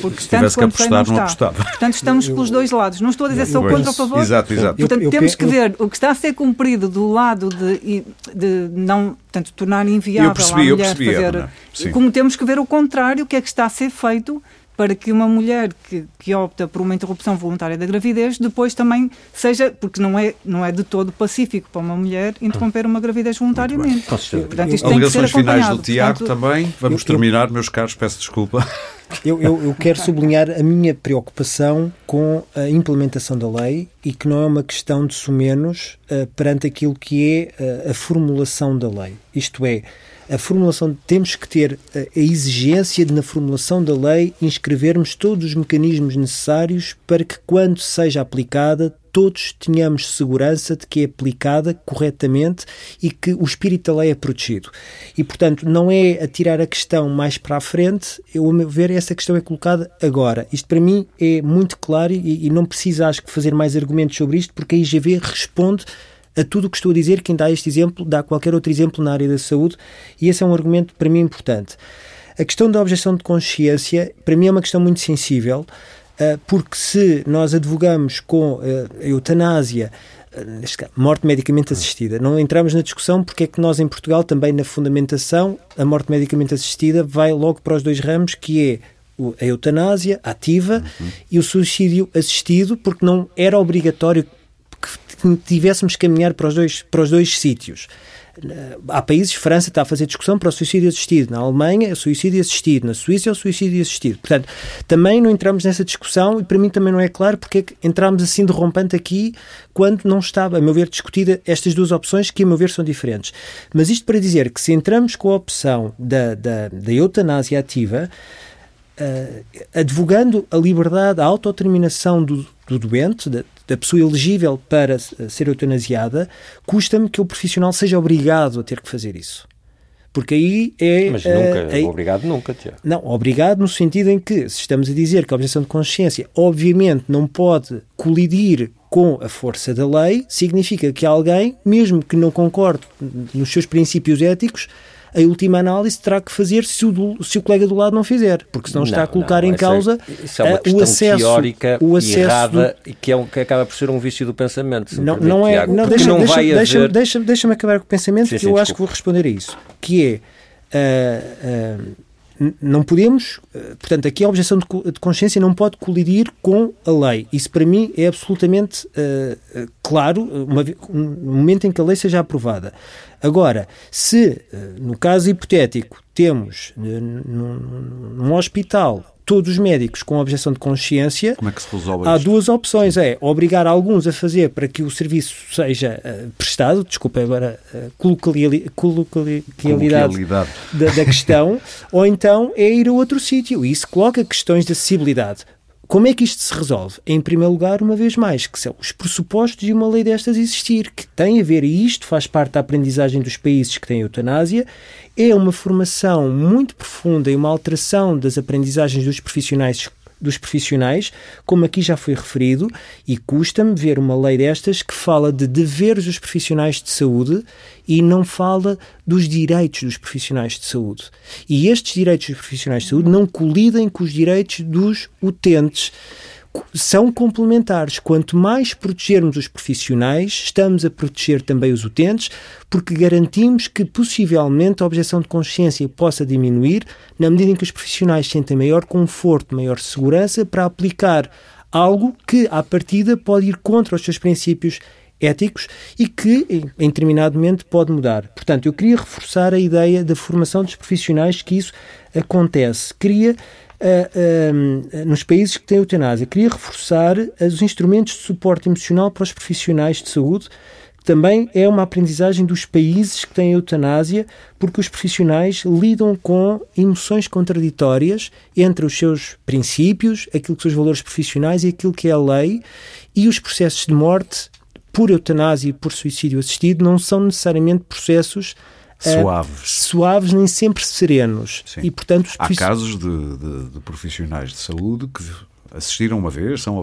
Porque se tivesse que apostar, não, não apostava. Portanto, estamos pelos dois lados. Não estou a dizer só contra ou a favor. Exato, exato. Portanto, eu, eu, temos que ver o que está a ser cumprido do lado de, de não portanto, tornar inviável eu percebi, a mulher eu percebi, fazer. Como temos que ver o contrário, o que é que está a ser feito para que uma mulher que, que opta por uma interrupção voluntária da gravidez depois também seja, porque não é, não é de todo pacífico para uma mulher interromper uma gravidez voluntariamente. Portanto, isto tem que ser finais do Tiago Portanto, também. Vamos eu, terminar, meus caros, peço desculpa. Eu, eu, eu, quero sublinhar a minha preocupação com a implementação da lei e que não é uma questão de sumenos uh, perante aquilo que é uh, a formulação da lei. Isto é, a formulação temos que ter a, a exigência de na formulação da lei inscrevermos todos os mecanismos necessários para que quando seja aplicada todos tenhamos segurança de que é aplicada corretamente e que o espírito da lei é protegido. E, portanto, não é a tirar a questão mais para a frente, eu, a meu ver, essa questão é colocada agora. Isto, para mim, é muito claro e, e não precisa, acho que, fazer mais argumentos sobre isto, porque a IGV responde a tudo o que estou a dizer. Quem dá este exemplo dá qualquer outro exemplo na área da saúde e esse é um argumento para mim importante. A questão da objeção de consciência, para mim, é uma questão muito sensível, eh, porque se nós advogamos com eh, a eutanásia, eh, morte medicamente assistida. Não entramos na discussão porque é que nós em Portugal, também na fundamentação, a morte medicamente assistida vai logo para os dois ramos, que é a eutanásia ativa uhum. e o suicídio assistido, porque não era obrigatório que tivéssemos que caminhar para os dois, para os dois sítios. há países, França está a fazer discussão para o suicídio assistido, na Alemanha é o suicídio assistido, na Suíça é o suicídio assistido. Portanto, também não entramos nessa discussão e para mim também não é claro porque é que entramos assim de rompante aqui quando não estava, a meu ver, discutida estas duas opções que, a meu ver, são diferentes. Mas isto para dizer que se entramos com a opção da, da, da eutanásia ativa, uh, advogando a liberdade, a autodeterminação do, do doente, da, da, pessoa elegível para ser eutanasiada, custa-me que o profissional seja obrigado a ter que fazer isso. Porque aí é. Mas nunca, aí, obrigado nunca, Tiago. Não, obrigado no sentido em que, se estamos a dizer que a objeção de consciência, obviamente, não pode colidir com a força da lei, significa que alguém, mesmo que não concorde nos seus princípios éticos, a última análise terá que fazer se o, se o colega do lado não fizer, porque senão não, está a colocar não, em é- causa é, é o acesso, teórica o acesso errada do... que, é um, que acaba por ser um vício do pensamento. Não, não é, Tiago, não, deixa, não deixa, vai deixa, haver... deixa, deixa-me acabar com o pensamento sim, que sim, eu desculpa. acho que vou responder a isso, que é uh, uh, não podemos, eh, portanto, aqui a objeção de consciência não pode colidir com a lei. Isso para mim é absolutamente uh, claro, uma, um momento em que a lei seja aprovada. Agora, se no caso hipotético temos num, num hospital todos os médicos com objeção de consciência, Como é que se resolve há isto? duas opções. É obrigar alguns a fazer para que o serviço seja uh, prestado, desculpa agora a uh, coloquialidade, da, da questão, ou então é ir a outro sítio. E isso coloca questões de acessibilidade. Como é que isto se resolve? Em primeiro lugar, uma vez mais, que são os pressupostos de uma lei destas existir, que tem a ver, e isto faz parte da aprendizagem dos países que têm eutanásia, é uma formação muito profunda e uma alteração das aprendizagens dos profissionais dos profissionais, como aqui já foi referido, e custa-me ver uma lei destas que fala de deveres dos profissionais de saúde e não fala dos direitos dos profissionais de saúde. E estes direitos dos profissionais de saúde não colidem com os direitos dos utentes são complementares. Quanto mais protegermos os profissionais, estamos a proteger também os utentes, porque garantimos que possivelmente a objeção de consciência possa diminuir na medida em que os profissionais sentem maior conforto, maior segurança para aplicar algo que, à partida, pode ir contra os seus princípios éticos e que, em determinado momento, pode mudar. Portanto, eu queria reforçar a ideia da formação dos profissionais que isso acontece. Queria nos países que têm eutanásia. Queria reforçar os instrumentos de suporte emocional para os profissionais de saúde, também é uma aprendizagem dos países que têm eutanásia, porque os profissionais lidam com emoções contraditórias entre os seus princípios, aquilo que são os valores profissionais e aquilo que é a lei, e os processos de morte por eutanásia e por suicídio assistido não são necessariamente processos suaves. suaves, nem sempre serenos. Sim. E, portanto, Há casos de, de, de profissionais de saúde que assistiram uma vez, são,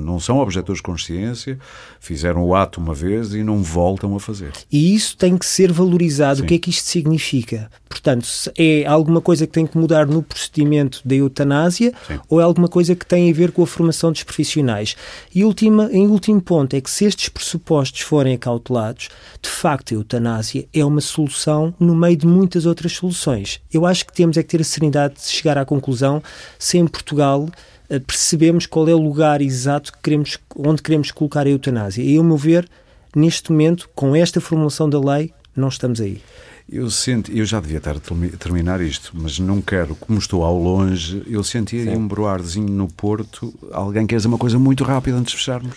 não são objetores de consciência, fizeram o ato uma vez e não voltam a fazer. E isso tem que ser valorizado. Sim. O que é que isto significa? Portanto, é alguma coisa que tem que mudar no procedimento da eutanásia Sim. ou é alguma coisa que tem a ver com a formação dos profissionais? E última, em último ponto é que se estes pressupostos forem acautelados, de facto a eutanásia é uma solução no meio de muitas outras soluções. Eu acho que temos é que ter a serenidade de chegar à conclusão se em Portugal eh, percebemos qual é o lugar exato que queremos, onde queremos colocar a eutanásia. E, ao meu ver, neste momento, com esta formulação da lei, não estamos aí. Eu sinto, eu já devia estar a terminar isto, mas não quero, como estou ao longe, eu senti aí um broarzinho no Porto, alguém quer dizer uma coisa muito rápida antes de fecharmos.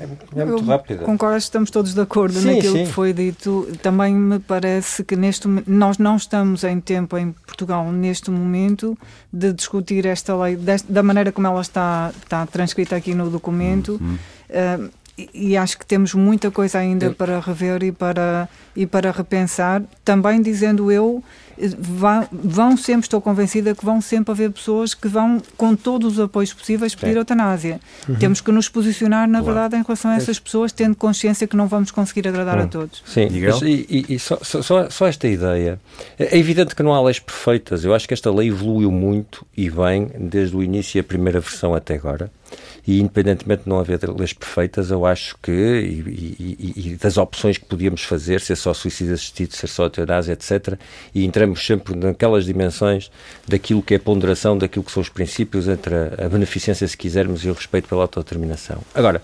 É, muito rápido. Concordo, estamos todos de acordo sim, naquilo sim. que foi dito. Também me parece que neste nós não estamos em tempo em Portugal neste momento de discutir esta lei desta, da maneira como ela está, está transcrita aqui no documento. Uhum. Uh, e acho que temos muita coisa ainda eu... para rever e para, e para repensar. Também dizendo eu, vão, vão sempre, estou convencida que vão sempre haver pessoas que vão, com todos os apoios possíveis, pedir é. eutanásia. Uhum. Temos que nos posicionar, na claro. verdade, em relação a essas pessoas, tendo consciência que não vamos conseguir agradar uhum. a todos. Sim, mas, e, e, e só, só, só, esta ideia. É evidente que não há leis perfeitas. Eu acho que esta lei evoluiu muito e bem desde o início e a primeira versão até agora. E independentemente de não haver leis perfeitas, eu acho que, e, e, e das opções que podíamos fazer, ser só suicídio assistido, ser só eutanásia, etc., e entramos sempre naquelas dimensões daquilo que é a ponderação, daquilo que são os princípios entre a, a beneficência, se quisermos, e o respeito pela autodeterminação. Agora,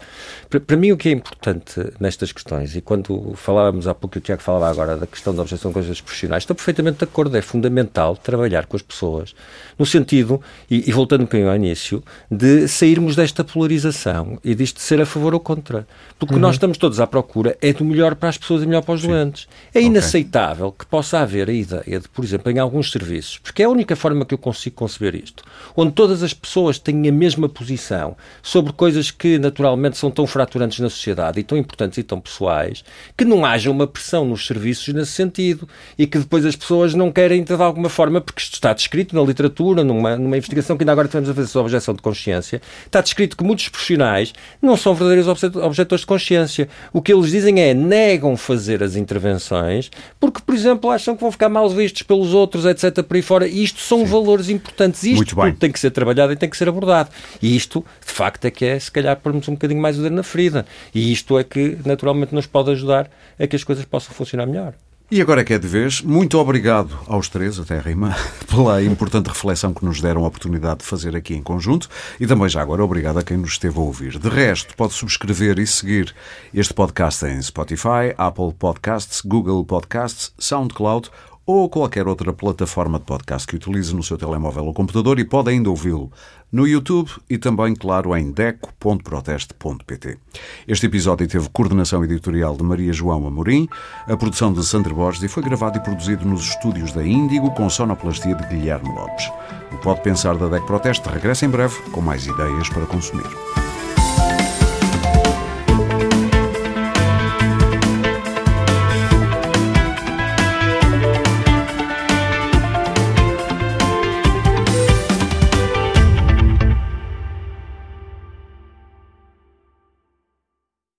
para mim o que é importante nestas questões, e quando falávamos há pouco, o Tiago falava agora da questão da objeção de coisas profissionais, estou perfeitamente de acordo, é fundamental trabalhar com as pessoas no sentido, e, e voltando um bocadinho ao início, de sairmos desta polarização e disto de ser a favor ou contra. Porque uhum. nós estamos todos à procura é do melhor para as pessoas e melhor para os Sim. doentes. É inaceitável okay. que possa haver a ideia de, por exemplo, em alguns serviços, porque é a única forma que eu consigo conceber isto, onde todas as pessoas têm a mesma posição sobre coisas que naturalmente são tão fraturantes na sociedade e tão importantes e tão pessoais, que não haja uma pressão nos serviços nesse sentido e que depois as pessoas não querem de alguma forma, porque isto está descrito na literatura, numa, numa investigação que ainda agora estamos a fazer sobre objeção de consciência, está descrito muitos profissionais não são verdadeiros objetores de consciência. O que eles dizem é negam fazer as intervenções porque, por exemplo, acham que vão ficar mal vistos pelos outros, etc. por aí fora. E isto são Sim. valores importantes. Isto tudo tem que ser trabalhado e tem que ser abordado. E isto, de facto, é que é, se calhar, pormos um bocadinho mais o dedo na ferida. E isto é que, naturalmente, nos pode ajudar a que as coisas possam funcionar melhor. E agora que é de vez, muito obrigado aos três, até rima, pela importante reflexão que nos deram a oportunidade de fazer aqui em conjunto e também já agora obrigado a quem nos esteve a ouvir. De resto, pode subscrever e seguir este podcast em Spotify, Apple Podcasts, Google Podcasts, SoundCloud ou qualquer outra plataforma de podcast que utilize no seu telemóvel ou computador e pode ainda ouvi-lo no YouTube e também, claro, em deco.proteste.pt. Este episódio teve coordenação editorial de Maria João Amorim, a produção de Sandra Borges e foi gravado e produzido nos estúdios da Índigo com sonoplastia de Guilherme Lopes. O Pode Pensar da DEC Proteste regressa em breve com mais ideias para consumir.